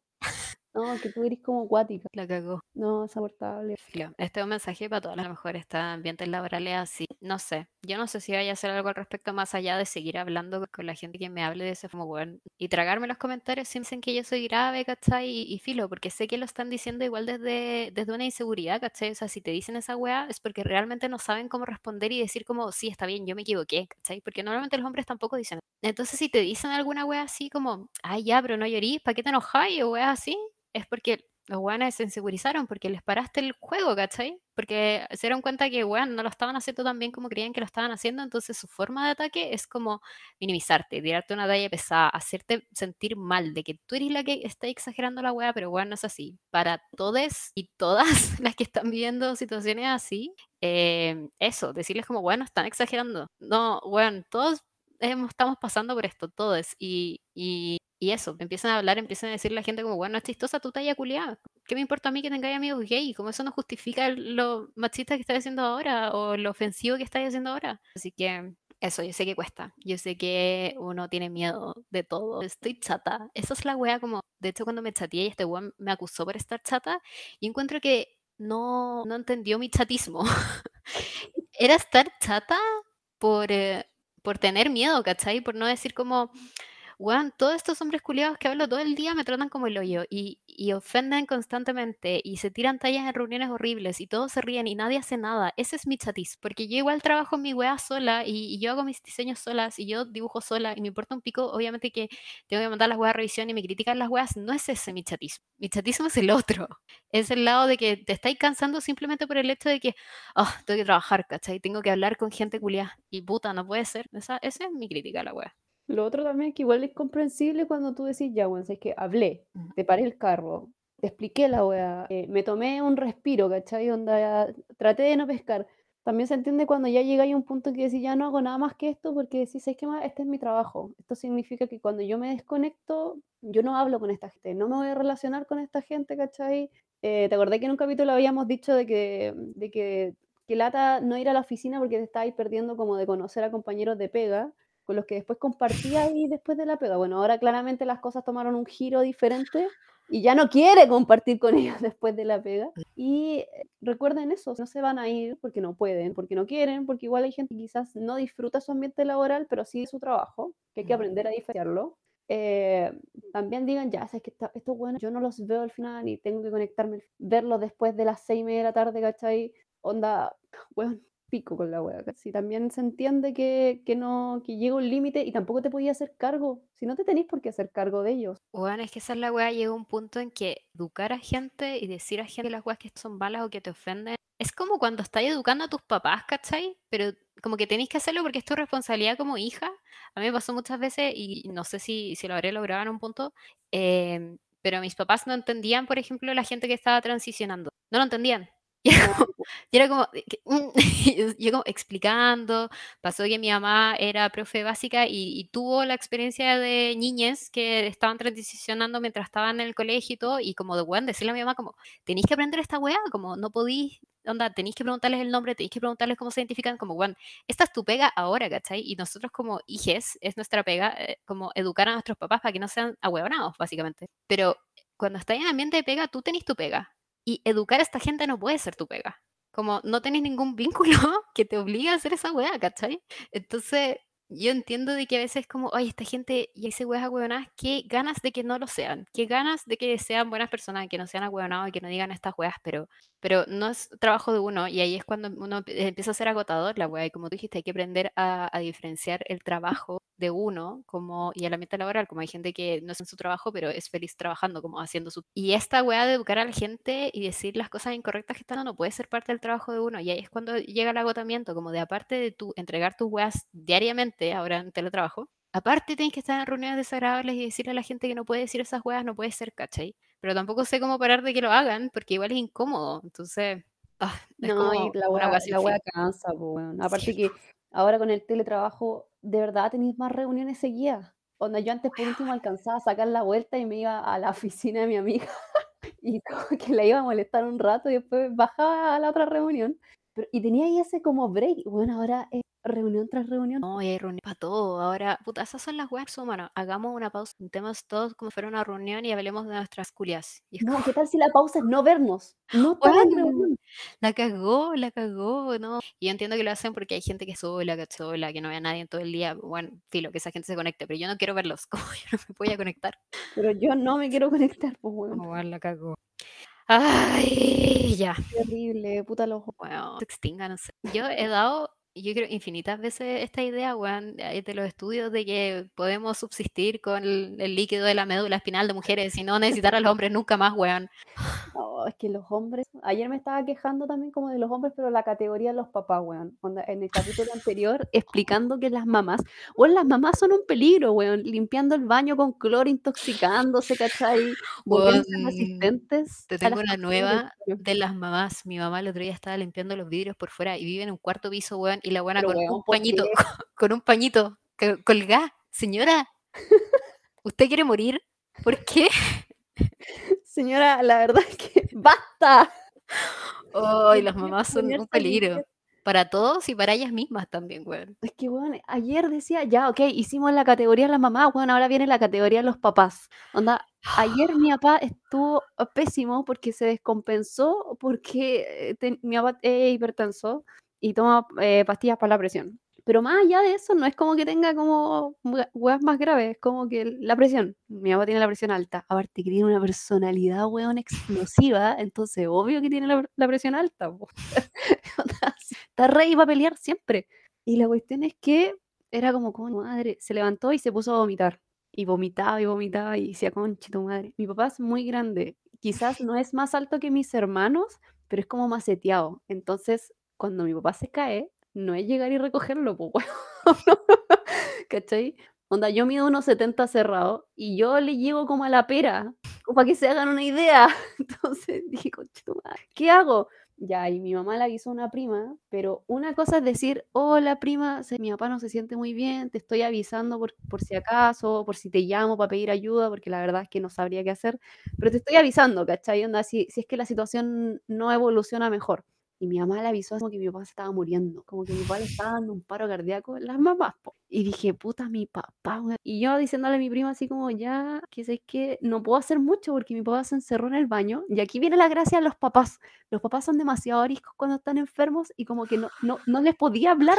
No, que tú eres como acuática. La cagó. No, es. Filo, Este es un mensaje para todas las mejores está ambientes laborales así. No sé, yo no sé si vaya a hacer algo al respecto más allá de seguir hablando con la gente que me hable de ese como bueno y tragarme los comentarios si dicen que yo soy grave, ¿cachai? Y, y filo, porque sé que lo están diciendo igual desde, desde una inseguridad, ¿cachai? O sea, si te dicen esa weá es porque realmente no saben cómo responder y decir como, sí, está bien, yo me equivoqué, ¿cachai? Porque normalmente los hombres tampoco dicen. Entonces, si te dicen alguna weá así como, ay, ya, pero no llorís, ¿para qué te enojáis? O weá así, es porque los weones se insegurizaron porque les paraste el juego, ¿cachai? Porque se dieron cuenta que, weón, no lo estaban haciendo tan bien como creían que lo estaban haciendo, entonces su forma de ataque es como minimizarte, tirarte una talla pesada, hacerte sentir mal de que tú eres la que está exagerando la weá, pero weón, no es así. Para todes y todas las que están viviendo situaciones así, eh, eso, decirles como, bueno, están exagerando. No, weón, todos estamos pasando por esto, todos, y, y, y eso, empiezan a hablar, empiezan a decir a la gente como, bueno, es chistosa tu talla culiada. ¿Qué me importa a mí que tengáis amigos gay? Como eso no justifica lo machista que estás haciendo ahora o lo ofensivo que estás haciendo ahora. Así que eso, yo sé que cuesta. Yo sé que uno tiene miedo de todo. Estoy chata. Esa es la wea como, de hecho cuando me chateé y este weón me acusó por estar chata, y encuentro que no, no entendió mi chatismo. Era estar chata por, eh, por tener miedo, ¿cachai? Por no decir como, weón, todos estos hombres culiados que hablo todo el día me tratan como el hoyo y, y ofenden constantemente y se tiran tallas en reuniones horribles y todos se ríen y nadie hace nada. Ese es mi chatis, porque yo igual trabajo en mi weá sola y, y yo hago mis diseños solas y yo dibujo sola y me importa un pico, obviamente que tengo que mandar las weas a revisión y me critican las weas, no es ese mi chatismo. Mi chatismo es el otro. Es el lado de que te estáis cansando simplemente por el hecho de que, oh, tengo que trabajar, ¿cachai? Tengo que hablar con gente culiada y puta, no puede ser. Esa, esa es mi crítica a la wea. Lo otro también es que igual es comprensible cuando tú decís, ya, weón, es que hablé, te paré el carro, te expliqué la weá, eh, me tomé un respiro, ¿cachai? Onda, traté de no pescar. También se entiende cuando ya llegáis a un punto que decís, ya no hago nada más que esto, porque decís, es que más, este es mi trabajo. Esto significa que cuando yo me desconecto, yo no hablo con esta gente, no me voy a relacionar con esta gente, ¿cachai? Eh, ¿te acordás que en un capítulo habíamos dicho de que, de que, que lata no ir a la oficina porque te estabais perdiendo como de conocer a compañeros de pega? Con los que después compartía ahí después de la pega. Bueno, ahora claramente las cosas tomaron un giro diferente y ya no quiere compartir con ellos después de la pega. Y eh, recuerden eso, no se van a ir porque no pueden, porque no quieren, porque igual hay gente que quizás no disfruta su ambiente laboral, pero sí su trabajo, que hay que aprender a diferenciarlo. Eh, también digan, ya, sabes que esto, esto es bueno, yo no los veo al final y tengo que conectarme, verlos después de las seis y media de la tarde, ¿cachai? Onda, bueno, pico con la wea. Si también se entiende que, que no, que llega un límite y tampoco te podía hacer cargo. Si no te tenéis por qué hacer cargo de ellos. Bueno, es que esa es la weá, llega un punto en que educar a gente y decir a gente las weas que son malas o que te ofenden, es como cuando estás educando a tus papás, ¿cachai? Pero como que tenéis que hacerlo porque es tu responsabilidad como hija. A mí me pasó muchas veces y no sé si, si lo habré logrado en un punto, eh, pero mis papás no entendían, por ejemplo, la gente que estaba transicionando. No lo entendían. Y era como, y era como, que, mm, yo como explicando, pasó que mi mamá era profe básica y, y, tuvo la experiencia de niñas que estaban transicionando mientras estaban en el colegio y todo, y como de weón, decirle a mi mamá como, tenéis que aprender esta weá, como no podéis, onda, tenéis que preguntarles el nombre, tenéis que preguntarles cómo se identifican, como weón, esta es tu pega ahora, ¿cachai? Y nosotros como hijes, es nuestra pega, eh, como educar a nuestros papás para que no sean ahueonados, básicamente. Pero cuando estás en ambiente de pega, tú tenés tu pega, y educar a esta gente no puede ser tu pega. Como no tenés ningún vínculo que te obligue a hacer esa weá, ¿cachai? Entonces, yo entiendo de que a veces como, ay, esta gente y ese weas hueonadas, qué ganas de que no lo sean, qué ganas de que sean buenas personas, que no sean ahueonados y que no digan estas weas, pero, pero no es trabajo de uno y ahí es cuando uno empieza a ser agotador la wea y como tú dijiste, hay que aprender a, a diferenciar el trabajo de uno como y el ambiente laboral, como hay gente que no es en su trabajo, pero es feliz trabajando, como haciendo su... Y esta weá de educar a la gente y decir las cosas incorrectas que están, no puede ser parte del trabajo de uno. Y ahí es cuando llega el agotamiento, como de aparte de tu entregar tus weas diariamente, ahora en teletrabajo, aparte tienes que estar en reuniones desagradables y decirle a la gente que no puede decir esas weas, no puede ser, ¿cachai? Pero tampoco sé cómo parar de que lo hagan, porque igual es incómodo. Entonces, ah, es No, como la sin la fin. cansa, po, weón. Aparte Sí, que ahora con el teletrabajo, de verdad tenéis más reuniones seguidas. Onda, yo antes por último alcanzaba a sacar la vuelta y me iba a la oficina de mi amiga y como que la iba a molestar un rato y después bajaba a la otra reunión. Pero, y tenía ahí ese como break. Bueno, ahora es reunión tras reunión. No, hay reunión para todo. Ahora, puta, esas son las weas humanas. Hagamos una pausa, juntemos todos como si fuera una reunión y hablemos de nuestras culias. Y es No, ¿qué tal si la pausa es no vernos? No reunión. la cagó, la cagó, ¿no? Y yo entiendo que lo hacen porque hay gente que es sola, que sola, que no ve a nadie en todo el día. Bueno, filo, que esa gente se conecte, pero yo no quiero verlos, como yo no me voy a conectar. Pero yo no me quiero conectar, pues. Como weón, la cagó. Ay, ya. Terrible, puta los Bueno, se extinga, no sé. Yo he dado, yo creo, infinitas veces esta idea, weón, de los estudios de que podemos subsistir con el, el líquido de la médula espinal de mujeres y no necesitar a los hombres nunca más, weón. No, es que los hombres. Ayer me estaba quejando también como de los hombres, pero la categoría de los papás, weón. En el capítulo anterior, explicando que las mamás, weón, las mamás son un peligro, weón. Limpiando el baño con cloro, intoxicándose, ¿cachai? Weón, resistentes te tengo una nueva de las mamás. Mi mamá el otro día estaba limpiando los vidrios por fuera y vive en un cuarto piso, weón, y la buena con un weón, ¿por pañito, con un pañito, que- colgá, señora. ¿Usted quiere morir? ¿Por qué? Señora, la verdad es que ¡basta! Ay, las mamás son un peligro. Para todos y para ellas mismas también, weón. Es que, weón, ayer decía, ya, ok, hicimos la categoría de las mamás, weón, ahora viene la categoría de los papás. Onda, ayer mi papá estuvo eh, pésimo porque se descompensó porque eh, mi papá es hipertenso y toma eh, pastillas para la presión. Pero más allá de eso, no es como que tenga como we- weas más graves, es como que la presión. Mi papá tiene la presión alta. Aparte que tiene una personalidad, weón, explosiva, entonces obvio que tiene la, la presión alta. Está rey va a pelear siempre. Y la cuestión es que era como, como madre, se levantó y se puso a vomitar. Y vomitaba y vomitaba y decía, conche tu madre. Mi papá es muy grande. Quizás no es más alto que mis hermanos, pero es como maceteado. Entonces, cuando mi papá se cae, no es llegar y recogerlo, pues, ¿Cachai? Onda, yo mido unos 70 cerrado y yo le llevo como a la pera, como para que se hagan una idea. Entonces dije, ¿qué hago? Ya, y mi mamá le avisó a una prima, pero una cosa es decir, hola prima, mi papá no se siente muy bien, te estoy avisando por, por si acaso, por si te llamo para pedir ayuda, porque la verdad es que no sabría qué hacer, pero te estoy avisando, ¿cachai? Onda, si, si es que la situación no evoluciona mejor. Y mi mamá le avisó como que mi papá se estaba muriendo, como que mi papá le estaba dando un paro cardíaco, las mamás. Y dije, puta, mi papá. Y yo diciéndole a mi prima así como, ya, que sé que no puedo hacer mucho porque mi papá se encerró en el baño. Y aquí viene la gracia de los papás los papás son demasiado ariscos cuando están enfermos y como que no, no, no les podía hablar,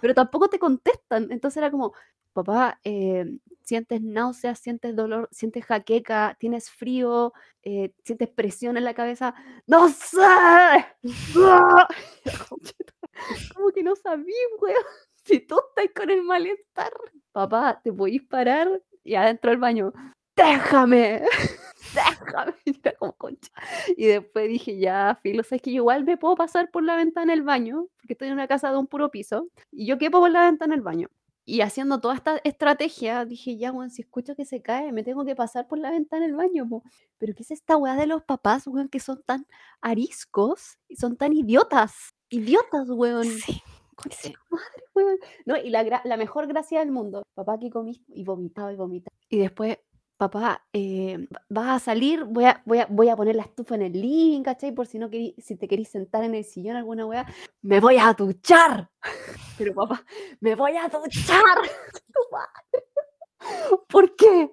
pero tampoco te contestan. Entonces era como, papá, eh, sientes náuseas, sientes dolor, sientes jaqueca, tienes frío, eh, sientes presión en la cabeza. ¡No sé! ¡Ah! Como que no sabí, weón. Si tú estás con el malestar, papá, te podís parar y adentro del baño, déjame, déjame. Y como concha. Y después dije, ya, filo, sabes que yo igual me puedo pasar por la ventana del baño, porque estoy en una casa de un puro piso, y yo quepo por la ventana del baño. Y haciendo toda esta estrategia, dije, ya, weón, si escucho que se cae, me tengo que pasar por la ventana del baño, po. Pero ¿qué es esta weá de los papás, weón, que son tan ariscos y son tan idiotas? Idiotas, weón. Sí. Madre, weón. No, y la, la mejor gracia del mundo, papá que comí y vomitaba y vomitaba. Y después, papá, eh, vas a salir, voy a, voy, a, voy a poner la estufa en el living, ¿cachai? Por si no querí, si te querís sentar en el sillón alguna weá, me voy a duchar. Pero papá, me voy a duchar. ¿Por qué?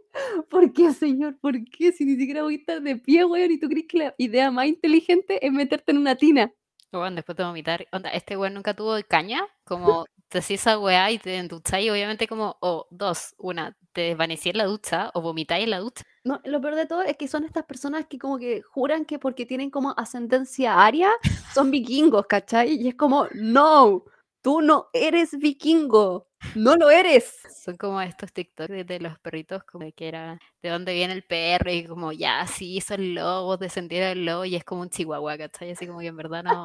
¿Por qué, señor? ¿Por qué? Si ni siquiera voy a estar de pie, weón, y tú crees que la idea más inteligente es meterte en una tina. Weón, después de vomitar. Onda, este weón nunca tuvo caña. Como te hacía esa weá y te enducháis, y obviamente como, o dos, una, te desvanecí en la ducha o vomitáis en la ducha. No, lo peor de todo es que son estas personas que como que juran que porque tienen como ascendencia aria son vikingos, ¿cachai? Y es como, no, tú no eres vikingo, no lo eres. Son como estos TikTok de, de los perritos, como que era de dónde viene el perro y como ya, sí, son lobos, descendieron el lobo y es como un chihuahua, ¿cachai? Así como que en verdad no,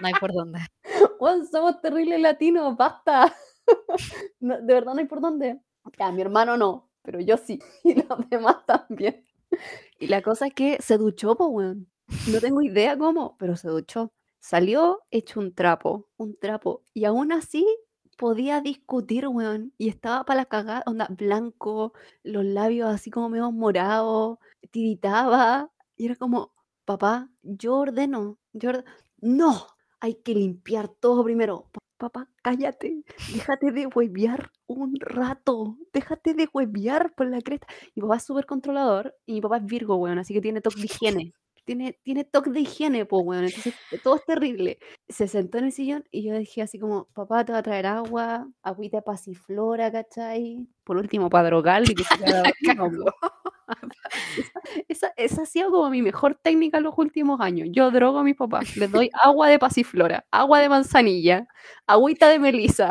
no hay por dónde. Weón, somos terribles latinos, basta. No, de verdad no hay por dónde. Ya, mi hermano no, pero yo sí, y los demás también. Y la cosa es que se duchó, weón. No tengo idea cómo, pero se duchó. Salió hecho un trapo, un trapo. Y aún así podía discutir, weón. Y estaba para la cagada, onda, blanco, los labios así como medio morados, tiritaba. Y era como, papá, yo ordeno, yo orde- No, hay que limpiar todo primero. Pa- Papá, cállate, déjate de huevear un rato, déjate de huevear por la cresta. Mi papá es súper controlador y mi papá es Virgo, weón, así que tiene toque de higiene. Tiene, tiene toque de higiene, po, weón, entonces eh, todo es terrible. Se sentó en el sillón y yo dije así como, papá, te va a traer agua, agüita de pasiflora, ¿cachai? Por último, para drogarlo y que se. Esa, esa ha sido como mi mejor técnica en los últimos años. Yo drogo a mis papás, les doy agua de pasiflora, agua de manzanilla, agüita de melisa.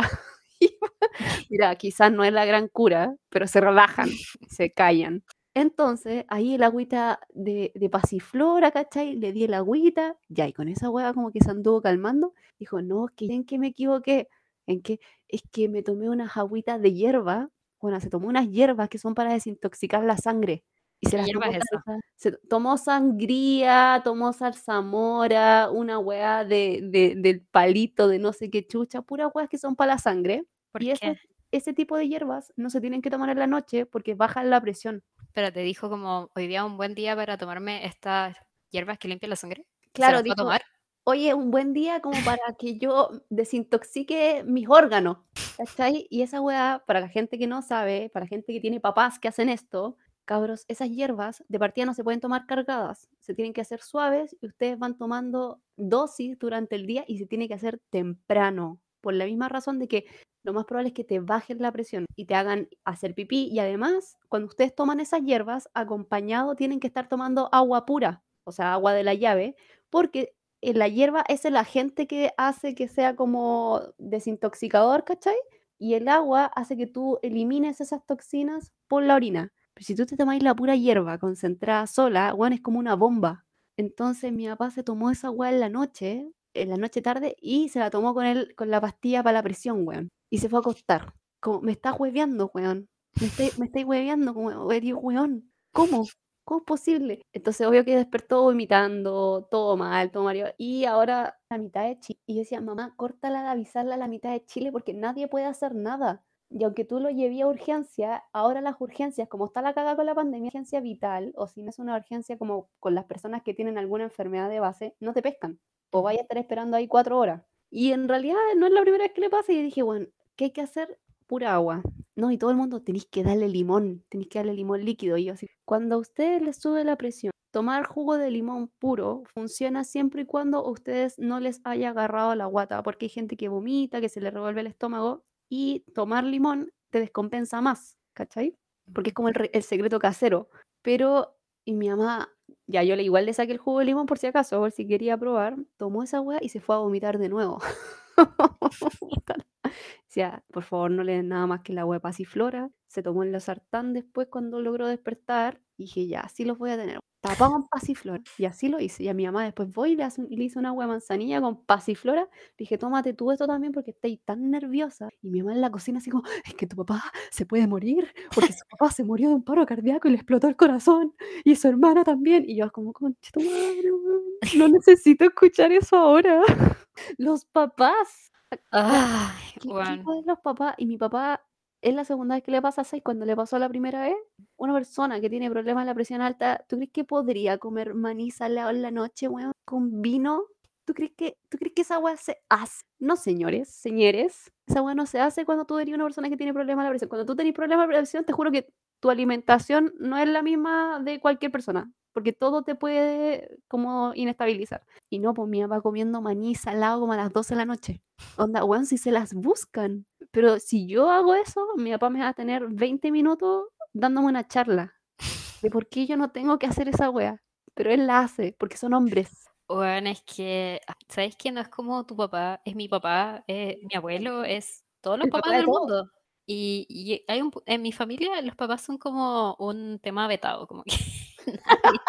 Mira, quizás no es la gran cura, pero se relajan, se callan. Entonces, ahí el agüita de, de pasiflora, ¿cachai? Le di el agüita, ya, y con esa hueá como que se anduvo calmando. Dijo, no, es que en que me equivoqué, en que es que me tomé unas agüitas de hierba, bueno, se tomó unas hierbas que son para desintoxicar la sangre. Y se ¿Qué las tomó es esa? Se tomó sangría, tomó zarzamora, una hueá de, de- del palito de no sé qué chucha, puras hueás que son para la sangre. ¿Por Y qué? ese tipo de hierbas no se tienen que tomar en la noche porque bajan la presión. Pero te dijo como, hoy día un buen día para tomarme estas hierbas que limpian la sangre. ¿Se Claro, dijo, tomar? oye, un buen día como para que yo desintoxique mis órganos, ¿cachai? Y esa weá, para la gente que no sabe, para la gente que tiene papás que hacen esto, cabros, esas hierbas de partida no se pueden tomar cargadas, se tienen que hacer suaves y ustedes van tomando dosis durante el día y se tiene que hacer temprano, por la misma razón de que lo más probable es que te bajen la presión y te hagan hacer pipí y además, cuando ustedes toman esas hierbas, acompañado tienen que estar tomando agua pura, o sea, agua de la llave, porque eh, la hierba es el agente que hace que sea como desintoxicador, ¿cachai? Y el agua hace que tú elimines esas toxinas por la orina. Pero si tú te tomáis la pura hierba concentrada sola, bueno, es como una bomba. Entonces mi papá se tomó esa agua en la noche, en la noche tarde, y se la tomó con, el, con la pastilla para la presión, weón. Y se fue a acostar. Como, me está hueveando, weón. Me estáis me estáis hueveando, como, weón. ¿Cómo? ¿Cómo es posible? Entonces, obvio que despertó vomitando, todo mal, todo mareado. Y ahora la mitad de Chile. Y yo decía, mamá, córtala de avisarla a la mitad de Chile porque nadie puede hacer nada. Y aunque tú lo llevías a urgencia, ahora las urgencias, como está la caga con la pandemia, urgencia vital, o si no es una urgencia como con las personas que tienen alguna enfermedad de base, no te pescan. O vaya a estar esperando ahí cuatro horas. Y en realidad no es la primera vez que le pasa. Y dije, bueno, ¿qué hay que hacer? Pura agua. No, y todo el mundo tenéis que darle limón, tenéis que darle limón líquido. Y yo así, cuando a ustedes les sube la presión, tomar jugo de limón puro funciona siempre y cuando a ustedes no les haya agarrado la guata, porque hay gente que vomita, que se le revuelve el estómago, y tomar limón te descompensa más, ¿cachai? Porque es como el, re- el secreto casero. Pero, y mi mamá, ya yo le igual le saqué el jugo de limón por si acaso, por si quería probar, tomó esa hueá y se fue a vomitar de nuevo. Decía, por favor, no le den nada más que la agua pasiflora. Se tomó el losartán después cuando logró despertar. Y dije, ya, así los voy a tener. Tapado en pasiflora. Y así lo hice. Y a mi mamá después voy y le, hace hice una agua de manzanilla con pasiflora. Le dije, tómate tú esto también porque estoy tan nerviosa. Y mi mamá en la cocina así como, es que tu papá se puede morir porque su papá se murió de un paro cardíaco y le explotó el corazón. Y su hermana también. Y yo como, conche tu madre, no necesito escuchar eso ahora. Los papás. Ay, ¿Qué, pueden los papás? Y mi papá es la segunda vez que le pasa así. Cuando le pasó la primera vez, una persona que tiene problemas de la presión alta, ¿tú crees que podría comer maní salado en la noche, weón? Con vino. ¿Tú crees que, tú crees que esa weá se hace? No, señores, señores. Esa weá no se hace cuando tú eres una persona que tiene problemas de la presión. Cuando tú tenés problemas de la presión, te juro que tu alimentación no es la misma de cualquier persona. Porque todo te puede como inestabilizar. Y no, pues mi papá comiendo maní salado como a las 12 de la noche. Onda, weón, si se las buscan. Pero si yo hago eso, mi papá me va a tener 20 minutos dándome una charla de por qué yo no tengo que hacer esa wea. Pero él la hace, porque son hombres. Weón, es que, ¿sabes que No es como tu papá, es mi papá, es mi abuelo, es todos los El papás papá de del mundo. Y, y hay un, en mi familia los papás son como un tema vetado, como que nadie,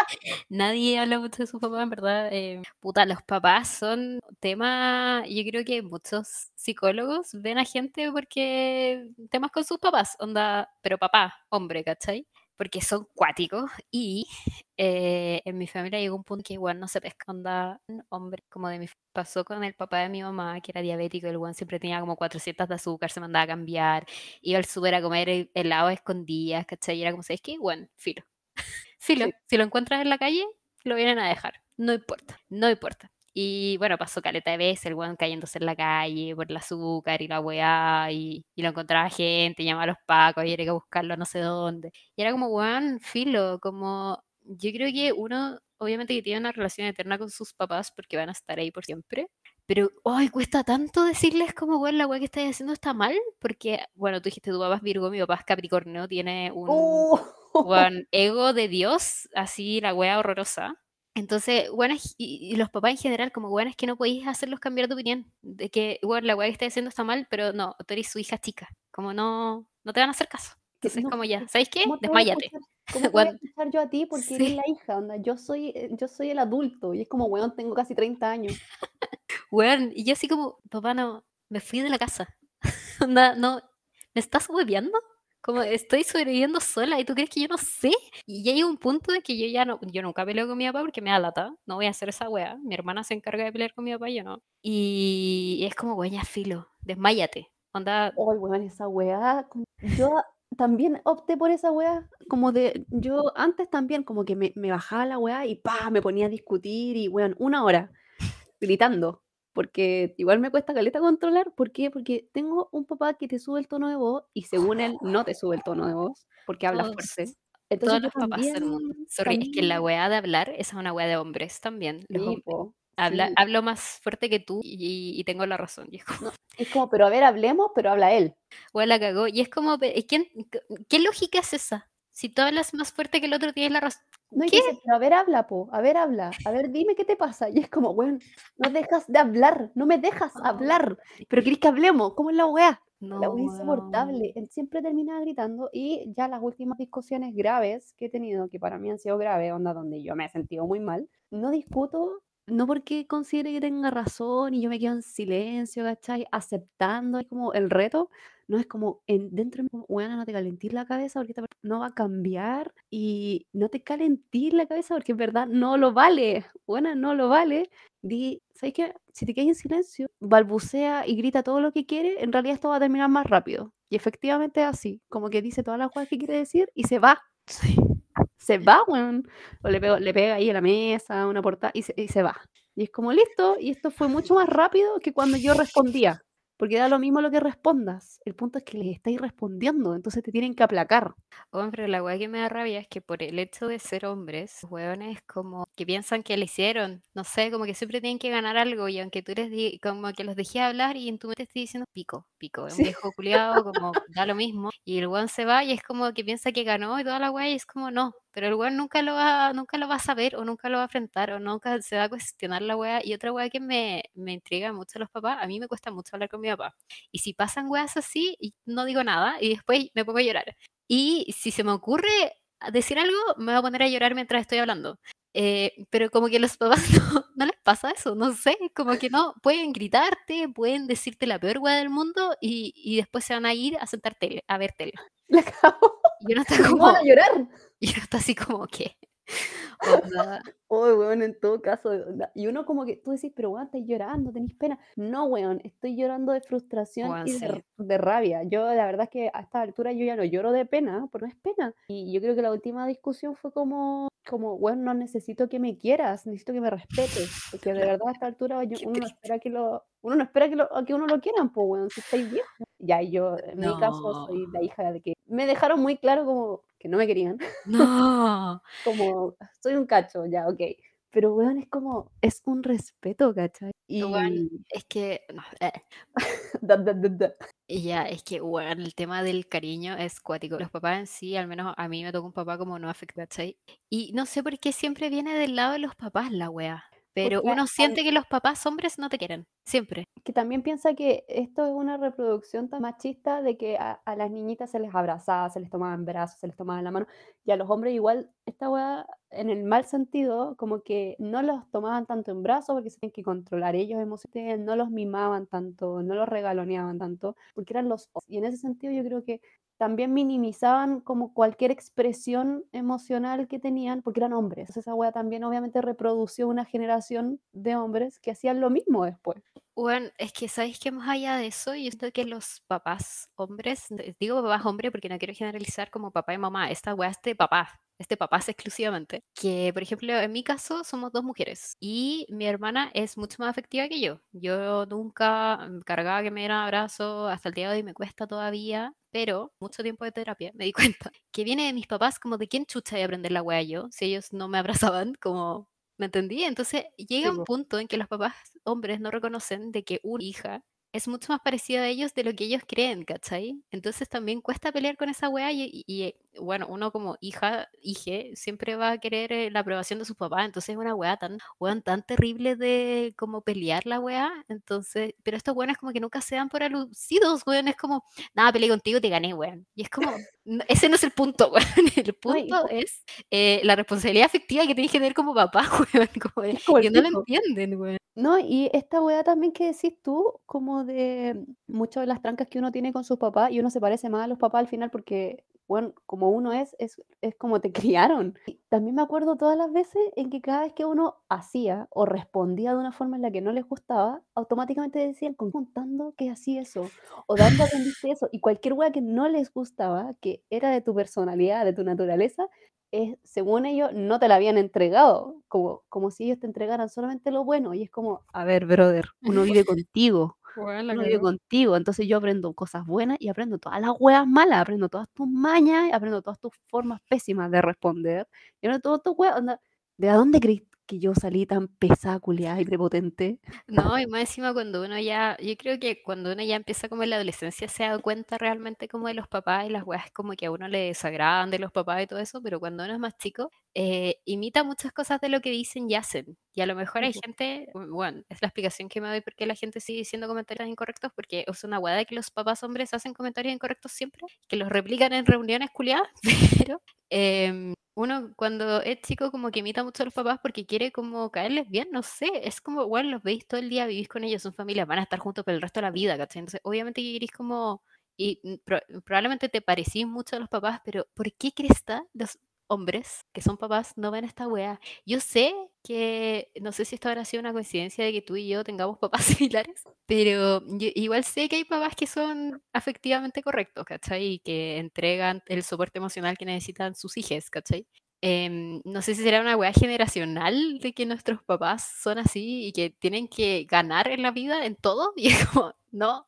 nadie habla mucho de su papá, en verdad. eh, puta, los papás son tema, yo creo que muchos psicólogos ven a gente porque temas con sus papás, onda, pero papá, hombre, ¿cachai? Porque son cuáticos y eh, en mi familia llegó un punto que igual no se pesca, onda, hombre como de mi pasó con el papá de mi mamá, que era diabético, el weón siempre tenía como 400 de azúcar, se mandaba a cambiar, iba al súper a comer he- helado a escondidas, ¿cachai? Y era como, ¿sabes qué? Bueno, filo. Filo, Sí. si lo encuentras en la calle, lo vienen a dejar. No importa, no importa. Y bueno, pasó caleta de veces el weón cayéndose en la calle por el azúcar y la weá, y, y lo encontraba gente, llamaba a los pacos y era que buscarlo no sé dónde. Y era como, weón, filo, como yo creo que uno, obviamente que tiene una relación eterna con sus papás porque van a estar ahí por siempre. Pero, ay, cuesta tanto decirles como, weón, la weá que estás haciendo está mal, porque, bueno, tú dijiste, tu papá es Virgo, mi papá es Capricornio, tiene un, Oh. weón, ego de Dios, así la wea horrorosa. Entonces, bueno, y, y los papás en general, como bueno, es que no podéis hacerlos cambiar de opinión, de que, bueno, la wea que estás haciendo está mal, pero no, tú eres su hija chica, como no, no te van a hacer caso. Entonces, no, como ya, ¿sabéis qué? ¿Cómo te voy a Desmayate. te voy a escuchar yo a ti porque eres la hija? Onda? Yo soy, eh, yo soy el adulto y es como, weón, tengo casi 30 años. Weón, y yo así como, papá, no, me fui de la casa. Onda, no, ¿me estás hueveando? Como estoy sobreviviendo sola y tú crees que yo no sé. Y ya hay un punto de que yo ya no, yo nunca peleo con mi papá porque me da lata. No voy a hacer esa wea. Mi hermana se encarga de pelear con mi papá yo no. Y es como, weón, ya filo, desmáyate. Onda, Ay, weón, esa como yo también opté por esa weá, como de yo antes también como que me me bajaba la weá y ¡pa! me ponía a discutir y weón, una hora gritando, porque igual me cuesta caleta controlar, ¿por qué? Porque tengo un papá que te sube el tono de voz y según él no te sube el tono de voz, porque habla fuerte. todos, Entonces todos los papás también del mundo. Sorry, es que la también weá de hablar, esa es una weá de hombres también. Los sí, hombres. po, Habla, sí. hablo más fuerte que tú y, y tengo la razón. Y es como, No, es como, pero a ver, hablemos, pero habla él. weá, la cagó. Y es como, pe- ¿quién, qué qué lógica es esa? Si tú hablas más fuerte que el otro, tienes la razón. No, ¿Qué? dice: "Pero a ver, habla, po, a ver, habla, a ver, dime qué te pasa". Y es como: "Weón, no dejas de hablar, no me dejas hablar, pero querés que hablemos, ¿cómo es la weá?". La No, weá weón. insoportable, él siempre terminaba gritando y ya las últimas discusiones graves que he tenido, que para mí han sido graves, onda donde yo me he sentido muy mal, no discuto, no porque considere que tenga razón y yo me quedo en silencio, ¿cachai? Aceptando, es como el reto, no es como en dentro de "Weona, no te calentís la cabeza porque esta no va a cambiar y no te calentís la cabeza porque en verdad no lo vale, buena, no lo vale". Di, ¿sabes qué? Si te quedas en silencio, balbucea y grita todo lo que quiere, en realidad esto va a terminar más rápido. Y efectivamente es así, como que dice todas las cosas que quiere decir y se va. Sí. Se va, weón. O le, pego- le pega ahí a la mesa, una portada y se, y se va. Y es como listo, y esto fue mucho más rápido que cuando yo respondía. Porque da lo mismo lo que respondas. El punto es que les estáis respondiendo, entonces te tienen que aplacar. Pero la weá que me da rabia es que por el hecho de ser hombres, los weones como que piensan que le hicieron, no sé, como que siempre tienen que ganar algo y aunque tú les di como que los dejé hablar y en tu mente estoy diciendo pico, pico, un Sí. viejo culiado, como da lo mismo y el weón se va y es como que piensa que ganó y toda la weá y es como no, pero el weón nunca lo va, nunca lo va a saber o nunca lo va a enfrentar o nunca se va a cuestionar la weá y otra weá que me, me intriga mucho a los papás, a mí me cuesta mucho hablar con mi papá y si pasan weas así no digo nada y después me pongo a llorar. Y si se me ocurre decir algo, me voy a poner a llorar mientras estoy hablando. Eh, pero como que a los papás no, no les pasa eso, no sé, como que no, pueden gritarte, pueden decirte la peor weá del mundo y, y después se van a ir a sentar tele, a ver tele. La acabo. Y uno está Y no van a como, llorar. y uno está así como, ¿qué? Onda, Uy, weón, en todo caso, onda, y uno como que tú decís: "Pero weón, estáis llorando, tenés pena". No, weón, estoy llorando de frustración weón, y de sí. de rabia. Yo, la verdad es que a esta altura yo ya no lloro de pena, porque no es pena. Y yo creo que la última discusión fue como como: "Weón, no necesito que me quieras, necesito que me respetes", porque de verdad a esta altura yo qué uno no triste. espera que lo uno no espera que lo a que uno lo quieran, pues, weón, si estáis viejo. Ya, y yo, en mi caso, No, soy la hija de que me dejaron muy claro como que no me querían. no. Como, soy un cacho, ya, okey. Pero, weón, es como, es un respeto, ¿cachai? Weón, Y es que, no, eh, da, da, da. Y ya, es que, weón, el tema del cariño es cuático. Los papás en sí, al menos a mí me tocó un papá como no afecta, ¿cachai? Y no sé por qué siempre viene del lado de los papás la wea. Pero Porque uno siente que los papás hombres no te quieren, siempre. que también piensa que esto es una reproducción tan machista de que a a las niñitas se les abrazaba, se les tomaba en brazos, se les tomaba en la mano, y a los hombres igual esta weá, en el mal sentido, como que no los tomaban tanto en brazos porque se tienen que controlar ellos emocionalmente, no los mimaban tanto, no los regaloneaban tanto, porque eran los y en ese sentido yo creo que también minimizaban como cualquier expresión emocional que tenían, porque eran hombres. Esa weá también obviamente reprodució una generación de hombres que hacían lo mismo después. Bueno, es que sabéis que más allá de eso, yo siento que los papás hombres, digo papás hombre porque no quiero generalizar como papá y mamá, esta weá es de papá, este papás exclusivamente. Que, por ejemplo, en mi caso somos dos mujeres y mi hermana es mucho más afectiva que yo. Yo nunca mm, cargaba que me dieran abrazo, hasta el día de hoy me cuesta todavía, pero mucho tiempo de terapia me di cuenta que viene de mis papás como de quién chucha de aprender la weá yo, si ellos no me abrazaban, como ¿Me entendí? Entonces llega Sí, un punto en que los papás hombres no reconocen de que una hija es mucho más parecida a ellos de lo que ellos creen, ¿cachai? Entonces también cuesta pelear con esa weá y, y- y, bueno, uno como hija, hije, siempre va a querer eh, la aprobación de sus papás, entonces es una weá tan, weón, tan terrible de como pelear la weá, entonces, pero estos weones como que nunca se dan por alucidos, weón, es como, nada, peleé contigo, te gané, weón. Y es como, ese no es el punto, weón, el punto es eh, la responsabilidad afectiva que tienes que tener como papá, weón, como de- es como que no lo entienden, weón. No, y esta weá también que decís tú, como de muchas de las trancas que uno tiene con sus papás, y uno se parece más a los papás al final porque bueno, como uno es, es, es como te criaron. Y también me acuerdo todas las veces en que cada vez que uno hacía o respondía de una forma en la que no les gustaba, automáticamente decían, contando que hacía eso, o dando aprendiste eso, y cualquier wea que no les gustaba, que era de tu personalidad, de tu naturaleza, es, según ellos, no te la habían entregado, como, como si ellos te entregaran solamente lo bueno, y es como, a ver, brother, uno vive contigo, Bueno, uno vive contigo, entonces yo aprendo cosas buenas y aprendo todas las weas malas, aprendo todas tus mañas, aprendo todas tus formas pésimas de responder, y aprendo todo tu weas, onda, ¿de dónde crees que yo salí tan pesada, culiada y prepotente? No, y más encima cuando uno ya, yo creo que cuando uno ya empieza como en la adolescencia se da cuenta realmente como de los papás y las weas como que a uno le desagradan de los papás y todo eso, pero cuando uno es más chico, eh, imita muchas cosas de lo que dicen y hacen. Y a lo mejor hay gente, bueno, es la explicación que me doy por qué la gente sigue diciendo comentarios incorrectos, porque es una wea de que los papás hombres hacen comentarios incorrectos siempre, que los replican en reuniones culiadas, pero em, uno cuando es chico como que imita mucho a los papás porque quiere como caerles bien, no sé, es como, bueno, los veis todo el día, vivís con ellos, son familia, van a estar juntos por el resto de la vida, ¿cachai? Entonces, obviamente que querís como, y mm, pro- probablemente te parecís mucho a los papás, pero ¿por qué crees que los hombres que son papás no ven esta wea? Yo sé que, no sé si esto habrá sido una coincidencia de que tú y yo tengamos papás similares, pero yo igual sé que hay papás que son afectivamente correctos, ¿cachai? Y que entregan el soporte emocional que necesitan sus hijos, ¿cachai? Em, no sé si será una weá generacional de que nuestros papás son así y que tienen que ganar en la vida en todo. Y es como, no,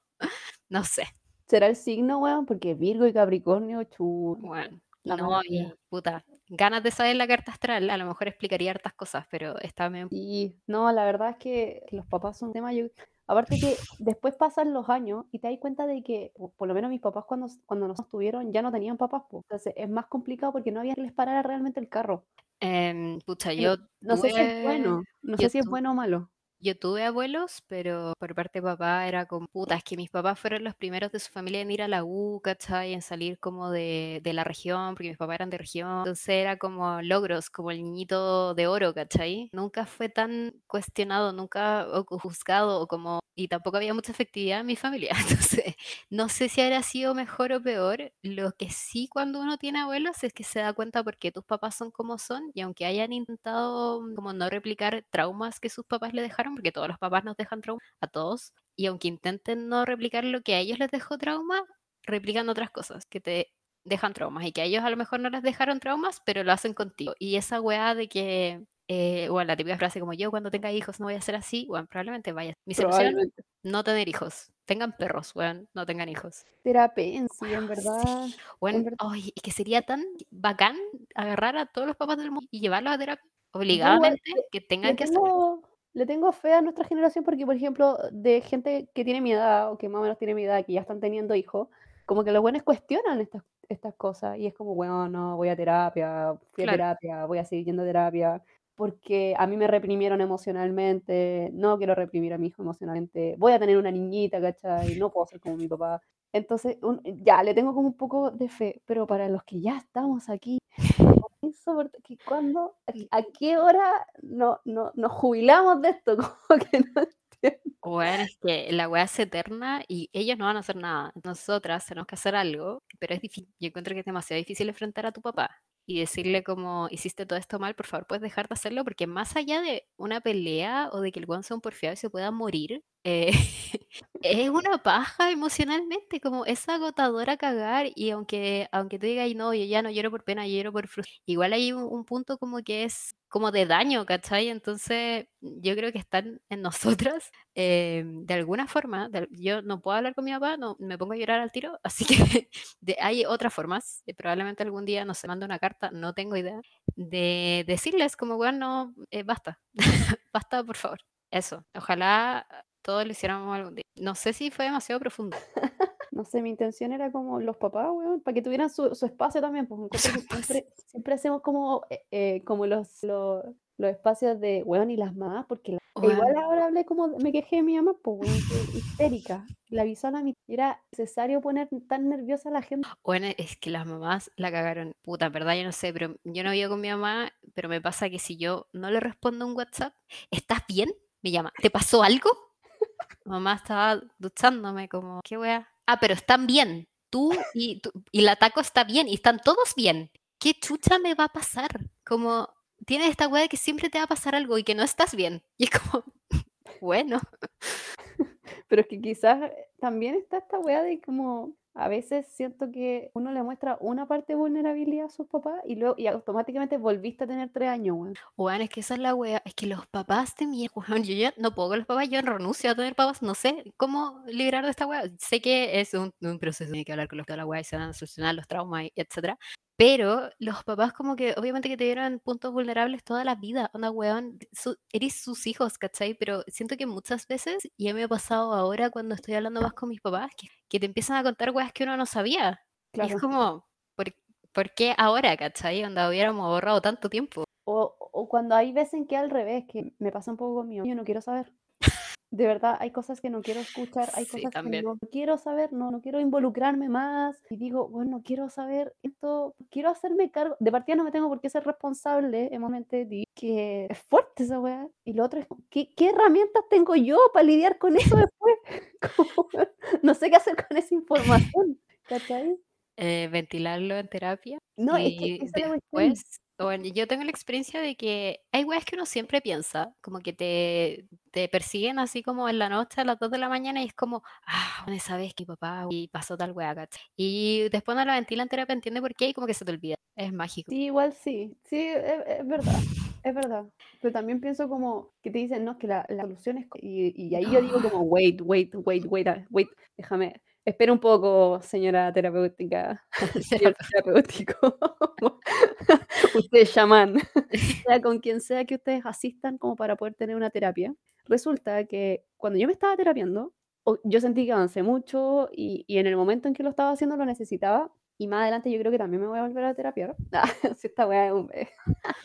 no sé. ¿Será el signo, weón? Porque Virgo y Capricornio, chu, Bueno, la no, y puta, ganas de saber la carta astral, a lo mejor explicaría hartas cosas, pero está bien. Y no, la verdad es que los papás son un tema, yo, aparte que después pasan los años y te das cuenta de que, po- por lo menos mis papás cuando, cuando nos tuvieron ya no tenían papás, po. Entonces es más complicado porque no había quien les parara realmente el carro. Em, pucha, no, yo no sé si es bueno, no yo sé si es bueno o malo. Yo tuve abuelos, pero por parte de papá era como, puta, es que mis papás fueron los primeros de su familia en ir a la U, ¿cachai? En salir como de, de la región, porque mis papás eran de región. Entonces era como logros, como el niñito de oro, ¿cachai? Nunca fue tan cuestionado, nunca o juzgado, o como, y tampoco había mucha efectividad en mi familia. Entonces, no sé si habrá sido mejor o peor. Lo que sí cuando uno tiene abuelos es que se da cuenta por qué tus papás son como son y aunque hayan intentado como no replicar traumas que sus papás le dejaron, porque todos los papás nos dejan traumas a todos, y aunque intenten no replicar lo que a ellos les dejó trauma, replican otras cosas que te dejan traumas y que a ellos a lo mejor no les dejaron traumas, pero lo hacen contigo. Y esa weá de que, eh, bueno, la típica frase como yo cuando tenga hijos no voy a ser así, bueno, probablemente vaya. Mi solución, Probablemente. no tener hijos. Tengan perros, weón, no tengan hijos. Terapia en sí, en sí. verdad. En verdad. ay, es que sería tan bacán agarrar a todos los papás del mundo y llevarlos a terapia obligadamente le, que tengan que hacerlo. tengo, le tengo fe a nuestra generación porque, por ejemplo, de gente que tiene mi edad o que más o menos tiene mi edad, que ya están teniendo hijos, como que los buenos cuestionan estas, estas cosas y es como, bueno, no, voy a terapia, fui a Claro. terapia, voy a seguir yendo a terapia, porque a mí me reprimieron emocionalmente, no quiero reprimir a mi hijo emocionalmente, voy a tener una niñita, ¿cachai? No puedo ser como mi papá. Entonces, un- ya, le tengo como un poco de fe, pero para los que ya estamos aquí, que cuando, a, qué- a qué hora no, no, nos jubilamos de esto, como que no entiendo. Bueno, es que la weá es eterna y ellos no van a hacer nada. Nosotras tenemos que hacer algo, pero es difícil. Yo encuentro que es demasiado difícil enfrentar a tu papá y decirle como hiciste todo esto mal, por favor, puedes dejar de hacerlo, porque más allá de una pelea o de que el weón sea porfiado y se pueda morir, eh, es una paja emocionalmente, como es agotador a cagar y aunque, aunque tú digas, "Ay, no, yo ya no lloro por pena, yo lloro por frustración, igual hay un, un punto como que es como de daño, ¿cachai? Entonces yo creo que están en nosotras eh, de alguna forma, de yo no puedo hablar con mi papá, no, me pongo a llorar al tiro, así que de- hay otras formas, eh, probablemente algún día, no sé, mando una carta, no tengo idea, de decirles como, bueno, eh, basta, basta, por favor. Eso, ojalá todos lo hiciéramos algún día. No sé si fue demasiado profundo. No sé, mi intención era como los papás, weón, para que tuvieran su, su espacio también, pues siempre, siempre hacemos como, eh, eh, como los, los, los espacios de, weón, y las mamás, porque la- e igual ahora hablé como, me quejé de mi mamá, pues, weón, histérica, la avisó a la mitad, era necesario poner tan nerviosa a la gente. Bueno, es que las mamás la cagaron. Puta, verdad yo no sé, pero yo no vivo con mi mamá, pero me pasa que si yo no le respondo un WhatsApp, ¿estás bien? Me llama, ¿te pasó algo? Mamá estaba duchándome como, ¿qué wea? Ah, pero están bien. tú y, tú, y la taco está bien y están todos bien. ¿Qué chucha me va a pasar? Como tienes esta weá de que siempre te va a pasar algo y que no estás bien. Y es como, bueno. Pero es que quizás eh, también está esta weá de como a veces siento que uno le muestra una parte de vulnerabilidad a sus papás y luego y automáticamente volviste a tener tres años, weón. Weón, es que esa es la wea. Es que los papás de mi weón, yo ya no puedo con los papás, yo renuncio a tener papás, no sé cómo liberar de esta wea. Sé que es un, un proceso, hay que hablar con los de la wea y se van a solucionar los traumas, etcétera. Pero los papás como que obviamente que te dieron puntos vulnerables toda la vida, onda weón, su, eres sus hijos, ¿cachai? Pero siento que muchas veces, y a mí me ha pasado ahora cuando estoy hablando más con mis papás, que, que te empiezan a contar weas que uno no sabía. Y es como, ¿por, ¿por qué ahora, cachai? Onda hubiéramos ahorrado tanto tiempo. O, o cuando hay veces en que al revés, que me pasa un poco conmigo, yo no quiero saber. De verdad, hay cosas que no quiero escuchar, hay Sí, cosas también. que no quiero saber, no, no quiero involucrarme más. Y digo, bueno, quiero saber esto, quiero hacerme cargo. De partida no me tengo por qué ser responsable emocionalmente de que es fuerte esa weá. Y lo otro es, ¿qué, qué herramientas tengo yo para lidiar con eso después? Como, no sé qué hacer con esa información, ¿cachai? Eh, ventilarlo en terapia. No, es que Y es cuestión. después, yo tengo la experiencia de que hay weas que uno siempre piensa, como que te, te persiguen así como en la noche a las 2 de la mañana y es como, ah, esa vez que papá y pasó tal wea, ¿cachai? Y después no la ventila en terapia, entiende por qué y como que se te olvida. Es mágico. Sí, igual sí, sí, es, es verdad, es verdad. Pero también pienso como que te dicen, no, que la, la solución es... co-". Y, y ahí yo digo como, wait, wait, wait, wait, wait, déjame, espera un poco, señora terapéutica, señor terapéutico. Usted chamán, sea con quien sea que ustedes asistan como para poder tener una terapia. Resulta que cuando yo me estaba terapiando, yo sentí que avancé mucho y, y en el momento en que lo estaba haciendo lo necesitaba. Y más adelante yo creo que también me voy a volver a terapiar. Ah, si esta weá es un, esto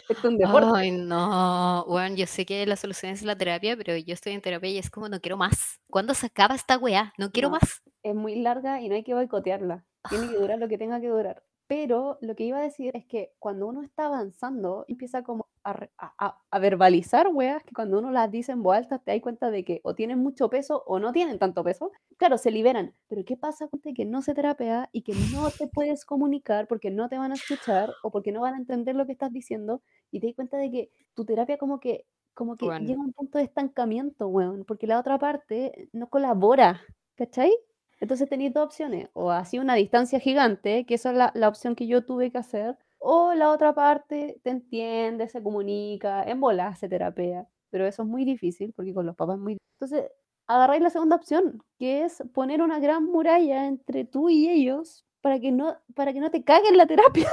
es un deporte. Ay, no. Bueno, yo sé que la solución es la terapia, pero yo estoy en terapia y es como no quiero más. ¿Cuándo se acaba esta weá? No quiero No. más. Es muy larga y no hay que boicotearla. Tiene que durar lo que tenga que durar. Pero lo que iba a decir es que cuando uno está avanzando, empieza como a, a- a- verbalizar weas que cuando uno las dice en voz alta te das cuenta de que o tienen mucho peso o no tienen tanto peso. Claro, se liberan. Pero ¿qué pasa con que no se terapea y que no te puedes comunicar porque no te van a escuchar o porque no van a entender lo que estás diciendo? Y te das cuenta de que tu terapia como que, como que Bueno. llega a un punto de estancamiento, weón, porque la otra parte no colabora. ¿Cachai? Entonces tenéis dos opciones, o así una distancia gigante, que esa es la, la opción que yo tuve que hacer, o la otra parte te entiende, se comunica, en bolas se terapea, pero eso es muy difícil porque con los papás es muy... Entonces agarráis la segunda opción, que es poner una gran muralla entre tú y ellos para que no, para que no te caguen la terapia.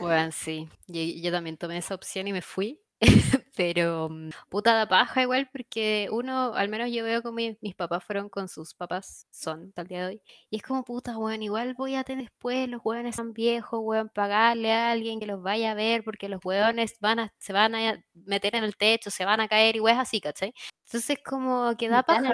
Bueno, sí, yo, yo también tomé esa opción y me fui, pero mm, puta da paja igual porque uno, al menos yo veo como mi- mis papás fueron con sus papás, son hasta el día de hoy, y es como puta, weón, igual voy a tener después, los weones son viejos, weón, pagarle a alguien que los vaya a ver porque los weones van a, se van a meter en el techo, se van a caer y weas así, ¿cachai? Entonces como que da paja,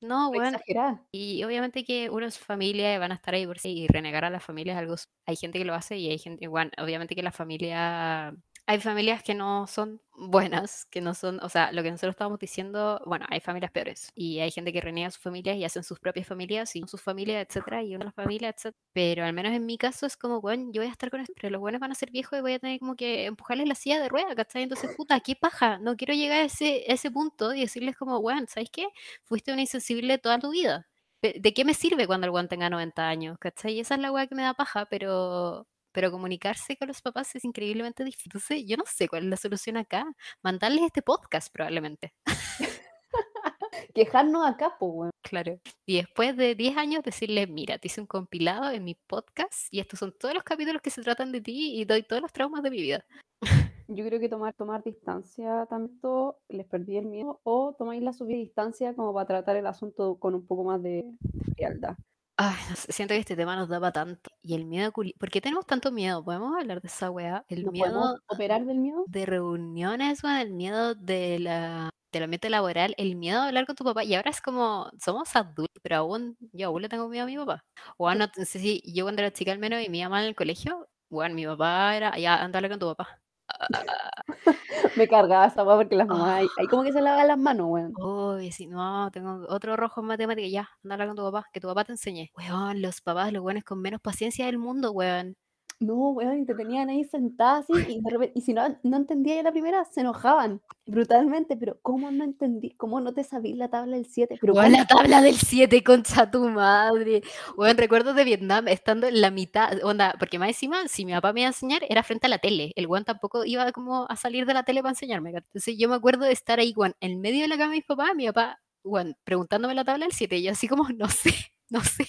no, o weón, exagerar. y obviamente que uno es familia van a estar ahí por sí y renegar a la familia es algo. Hay gente que lo hace y hay gente, igual, obviamente que la familia. Hay familias que no son buenas, que no son, o sea, lo que nosotros estábamos diciendo, bueno, hay familias peores y hay gente que reniega a sus familias y hacen sus propias familias y sus familias, etcétera, y una familias, etcétera. Pero al menos en mi caso es como, bueno, yo voy a estar con esto, pero los buenos van a ser viejos y voy a tener como que empujarles la silla de rueda, ¿cachai? Entonces, puta, qué paja, no quiero llegar a ese, a ese punto y decirles como, bueno, ¿sabes qué? fuiste una insensible toda tu vida. ¿De qué me sirve cuando el weón tenga 90 años? ¿Cachai? Esa es la weá que me da paja, pero, pero comunicarse con los papás es increíblemente difícil. Entonces, yo no sé cuál es la solución acá. Mandarles este podcast probablemente. Quejarnos acá, pues, weón. Claro. Y después de 10 años decirles, mira, te hice un compilado en mi podcast y estos son todos los capítulos que se tratan de ti y doy todos los traumas de mi vida. Yo creo que tomar, tomar distancia tanto, les perdí el miedo, o tomáis la subida distancia como para tratar el asunto con un poco más de frialdad. Ay, no sé, siento que este tema nos daba tanto. Y el miedo, culi- ¿por qué tenemos tanto miedo? ¿Podemos hablar de esa weá? El ¿Nos miedo podemos operar del miedo? de reuniones, weón, el miedo de la, del ambiente laboral, el miedo de hablar con tu papá. Y ahora es como, somos adultos, pero aún, yo aún le tengo miedo a mi papá. O no, no sé si yo cuando era chica al menos y me en el colegio, bueno, mi papá era, ya, anda a hablar con tu papá. Me cargaba esa weá porque las mamás ahí, Ah. ahí como que se lavaban las manos, weón. Uy, sí, no, tengo otro rojo en matemática, ya, anda a hablar con tu papá, que tu papá te enseñe. Weón, los papás, los weones con menos paciencia del mundo, weón. No, weón, y te tenían ahí sentada así, y de repe y si no no entendías a la primera, se enojaban brutalmente, pero ¿cómo no entendí? ¿Cómo no te sabís la tabla del 7? ¿Pero Weón, la tabla del 7, concha tu madre. Weón, recuerdo de Vietnam estando en la mitad, onda, porque más encima, si mi papá me iba a enseñar, era frente a la tele. El weón tampoco iba como a salir de la tele para enseñarme. Entonces yo me acuerdo de estar ahí, weón, en medio de la cama de mis papás, mi papá, weón, preguntándome la tabla del 7, y yo así como, no sé, no sé.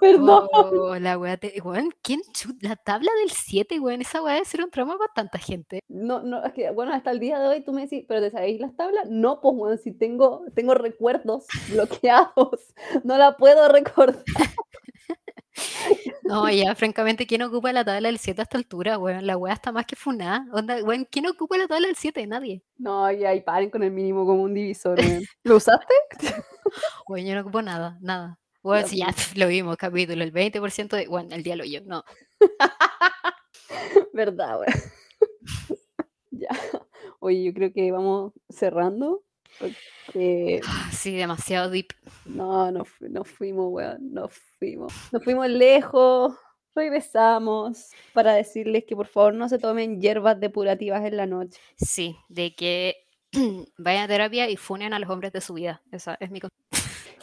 Perdón. Oh, la weá, te- weón, ¿quién chu- La tabla del 7, weón, esa weá debe ser un trauma para tanta gente. No, no, es que, bueno, hasta el día de hoy tú me decís, ¿pero te sabéis las tablas? No, pues, weón, si tengo tengo recuerdos bloqueados, no la puedo recordar. No, ya, francamente, ¿quién ocupa la tabla del 7 a esta altura, weón? La weá está más que funada. Onda, weón, ¿quién ocupa la tabla del 7? Nadie. No, y ahí paren con el mínimo común divisor, weón. ¿Lo usaste? Weón, yo no ocupo nada, nada. Ya, si ya pf, lo vimos, capítulo, el 20% de, bueno, el día lo yo, no. Verdad, weón. Ya. Oye, yo creo que vamos cerrando, porque Sí, demasiado deep. no, nos nos fuimos, weón, nos fuimos. Nos fuimos lejos, regresamos para decirles que por favor no se tomen hierbas depurativas en la noche. Sí, de que vayan a terapia y funen a los hombres de su vida. Esa es mi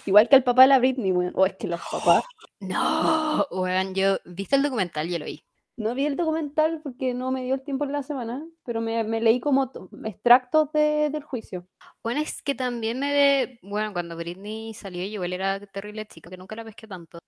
Igual que el papá de la Britney, weón. O es que los papás No, weón, yo, ¿viste el documental? Yo lo vi. No vi el documental porque no me dio el tiempo en la semana, pero me, me leí como to- extractos de- del juicio. Bueno, es que también me ve, bueno, cuando Britney salió, yo igual era terrible chica, que nunca la pesqué tanto.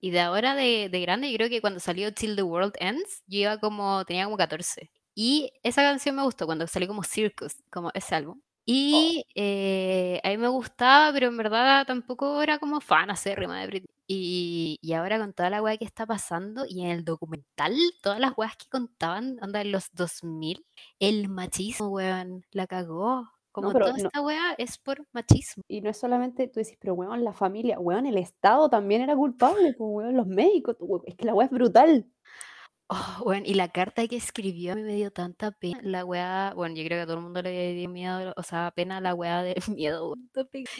Y de ahora de, de grande, yo creo que cuando salió Till the World Ends, yo iba como, tenía como 14. Y esa canción me gustó cuando salió como Circus, como ese álbum. Y eh, a mí me gustaba, pero en verdad tampoco era como fan acérrima de Britney. Y, y ahora con toda la weá que está pasando, y en el documental, todas las weas que contaban, onda en los 2000, el machismo, weón, la cagó. Como pero toda no- esta weá es por machismo. Y no es solamente, tú decís, pero weón, la familia, weón, el Estado también era culpable, pues weón, los médicos, tu- we- es que la weá es brutal. Oh, bueno, y la carta que escribió a mí me dio tanta pena. La weá, bueno, yo creo que a todo el mundo le dio miedo, o sea, pena la weá de miedo.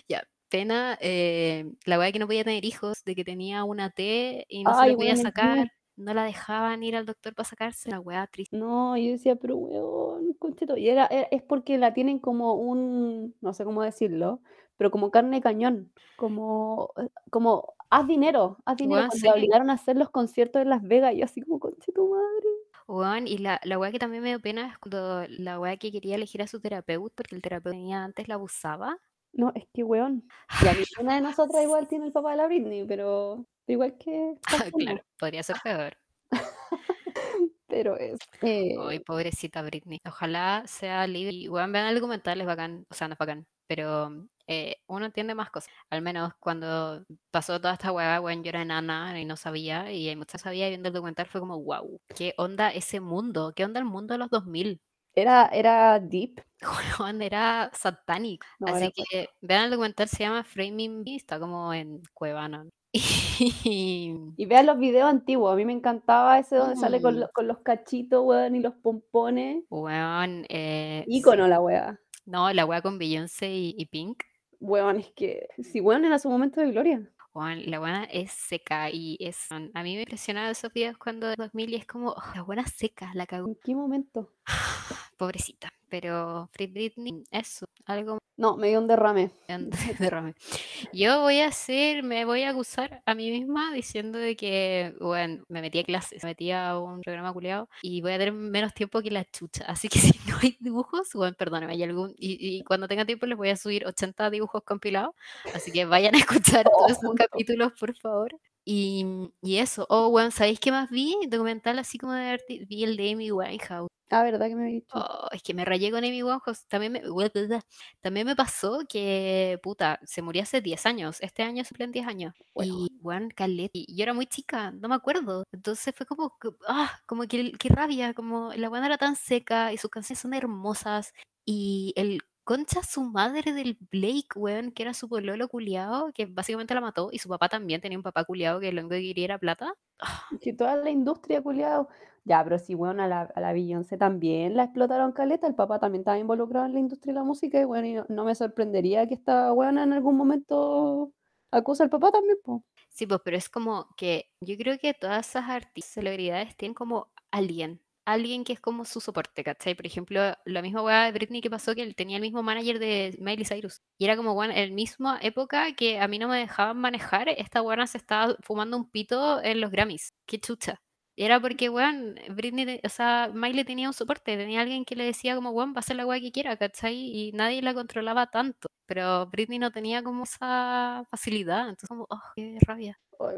Ya, pena eh, la weá que no podía tener hijos, de que tenía una T y no se Ay, la podía weón, el sacar, no la dejaban ir al doctor para sacarse, la weá triste. No, yo decía, pero weón, concheto. Y era, era- es porque la tienen como un, no sé cómo decirlo, pero como carne de cañón, como, eh, como, haz dinero, haz dinero. Weón, Cuando sí. la obligaron a hacer los conciertos en Las Vegas, yo así como, concheto madre. Weón, y la, la weá que también me dio pena es cuando la weá que quería elegir a su terapeuta, porque el terapeuta que tenía antes la abusaba. No, es que weón. Ya, ninguna de nosotras igual tiene el papá de la Britney, pero igual que claro, podría ser peor. Pero es. eh, Ay, pobrecita Britney. Ojalá sea libre. Y weón, vean el documental, es bacán. O sea, no es bacán. Pero eh, uno entiende más cosas. Al menos cuando pasó toda esta weá, weón, yo era enana y no sabía. Y hay muchas sabía y viendo el documental fue como, wow, ¿qué onda ese mundo? ¿Qué onda el mundo de los 2000? era, era deep. Weón, era satánico. No, Así era que vean el documental, se llama Framing está como en Cuevana. Y vean los videos antiguos. A mí me encantaba ese donde sale con, Mm. lo- con los cachitos, weón, y los pompones. weón, eh, sí. Ícono la weá. No, la weá con Beyoncé y, y Pink. Weón, es que. Si weón era su momento de gloria. La buena es seca y es. A mí me impresionaban esos videos cuando 2000 y es como, "Oh, la buena seca, la cagó. ¿En qué momento? Pobrecita. Pero Free Britney, eso, algo No, me dio un derrame. de derrame. Yo voy a hacer, me voy a acusar a mí misma diciendo de que, bueno, me metí a clases, me metí a un programa culeado y voy a tener menos tiempo que la chucha. Así que si no hay dibujos, bueno, perdóname, hay algún. Y, y cuando tenga tiempo les voy a subir 80 dibujos compilados. Así que vayan a escuchar Oh, todos esos capítulos, por favor. Y, y eso, oh, bueno, ¿sabéis qué más vi? Documental así como de arte, vi el de Amy Winehouse. Ah, ¿verdad que me había dicho? Oh, es que me rayé con Amy Winehouse. También me, también me pasó que, puta, se murió hace 10 años. Este año se cumplen 10 años. Weón. Y, bueno, caleta. Y yo era muy chica, no me acuerdo. Entonces fue como, que- ah, como que, qué rabia, como la buena era tan seca y sus canciones son hermosas. Y el concha su madre del Blake, weón, que era su pololo culiao, que básicamente la mató, y su papá también tenía un papá culiao que lo único que quería era plata. Que toda la industria, culiao. Ya, pero sí, weón, a la, a la Beyoncé también la explotaron caleta. El papá también estaba involucrado en la industria de la música. Y bueno, y no, no me sorprendería que esta weona en algún momento acusa al papá también, po. Sí, pues, pero es como que yo creo que todas esas artistas, celebridades tienen como alguien, alguien que es como su soporte, ¿cachai? Por ejemplo, la misma weá de Britney que pasó que él tenía el mismo manager de Miley Cyrus. Y era como, weón, en misma época que a mí no me dejaban manejar, esta weona se estaba fumando un pito en los Grammys. Qué chucha. Era porque, weón, Britney, o sea, Miley tenía un soporte, tenía alguien que le decía como, weón, va a hacer la weá que quiera, ¿cachai? Y nadie la controlaba tanto. Pero Britney no tenía como esa facilidad, entonces como, oh, qué rabia. Ay.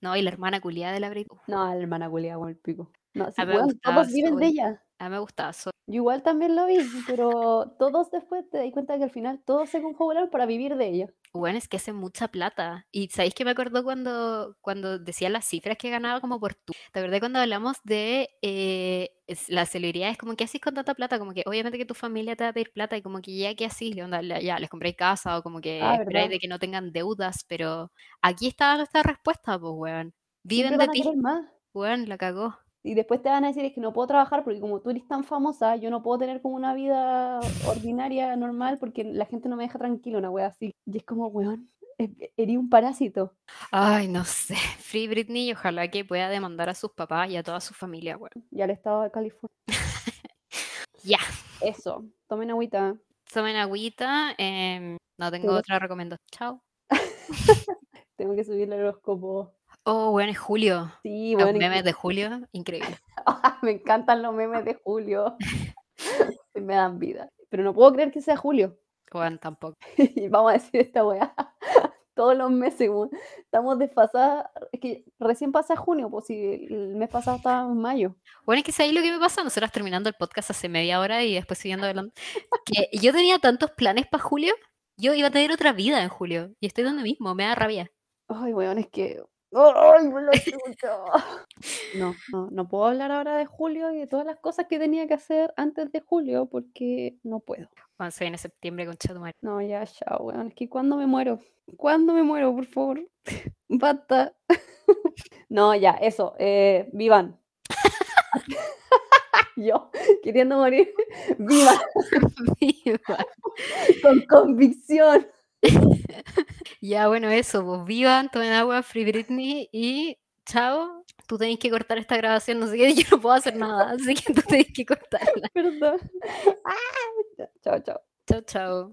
No, y la hermana culiada de la Britney. No, la hermana culia, weón, el pico. No, sí, a mí me weón, gustaba todos viven de ella. A mí me gustaba. Yo igual también lo vi, pero todos después te das cuenta que al final todos se confabularon para vivir de ella. Bueno, es que hace mucha plata. Y ¿sabéis que me acordó cuando, cuando decía las cifras que ganaba como por tú? ¿Te acordás cuando hablamos de eh, es- las celebridades? Como que haces con tanta plata, como que obviamente que tu familia te va a pedir plata y como que ya que así, onda, la- ya les compráis casa o como que Ah, esperáis ¿verdad? de que no tengan deudas, pero aquí está nuestra respuesta, pues, weón. Siempre Viven de van a ti, querer más. weón, la cagó. Y después te van a decir, es que no puedo trabajar porque como tú eres tan famosa, yo no puedo tener como una vida ordinaria, normal, porque la gente no me deja tranquilo, una wea así. Y es como, weón, e- eres un parásito. Ay, no sé. Free Britney y ojalá que pueda demandar a sus papás y a toda su familia, weón. Y al estado de California. Ya. Eso, tomen agüita. Tomen agüita. em, no tengo Tengo- otra recomendación. Chao. Tengo que subir el horóscopo. Oh, bueno, es julio. Sí, Los bueno, memes de julio, increíble. me encantan los memes de Julio. Me dan vida. Pero no puedo creer que sea Julio. Juan tampoco. Y vamos a decir esta weá todos los meses. Estamos desfasadas. Es que recién pasa junio, pues si el mes pasado estábamos en mayo. Bueno, es que ¿sabéis lo que me pasa? Nosotras terminando el podcast hace media hora y después siguiendo adelante. Que yo tenía tantos planes para julio. Yo iba a tener otra vida en julio. Y estoy donde mismo, me da rabia. Ay, weón, es que. ¡Ay, me lo chucha! No, no, no puedo hablar ahora de julio y de todas las cosas que tenía que hacer antes de julio porque no puedo. Cuando se viene septiembre con Chatumar. No, ya, chao, weón. Es que cuando me muero, ¿cuándo me muero, por favor? Basta. No, ya, eso. Eh, vivan. Yo, queriendo morir, vivan con convicción. Ya, bueno, eso. Pues vivan, tomen agua, Free Britney y chao. Tú tenés que cortar esta grabación, no sé qué, yo no puedo hacer nada, así que tú tenés que cortarla. Perdón. Ah, chao, chao. Chao, chao.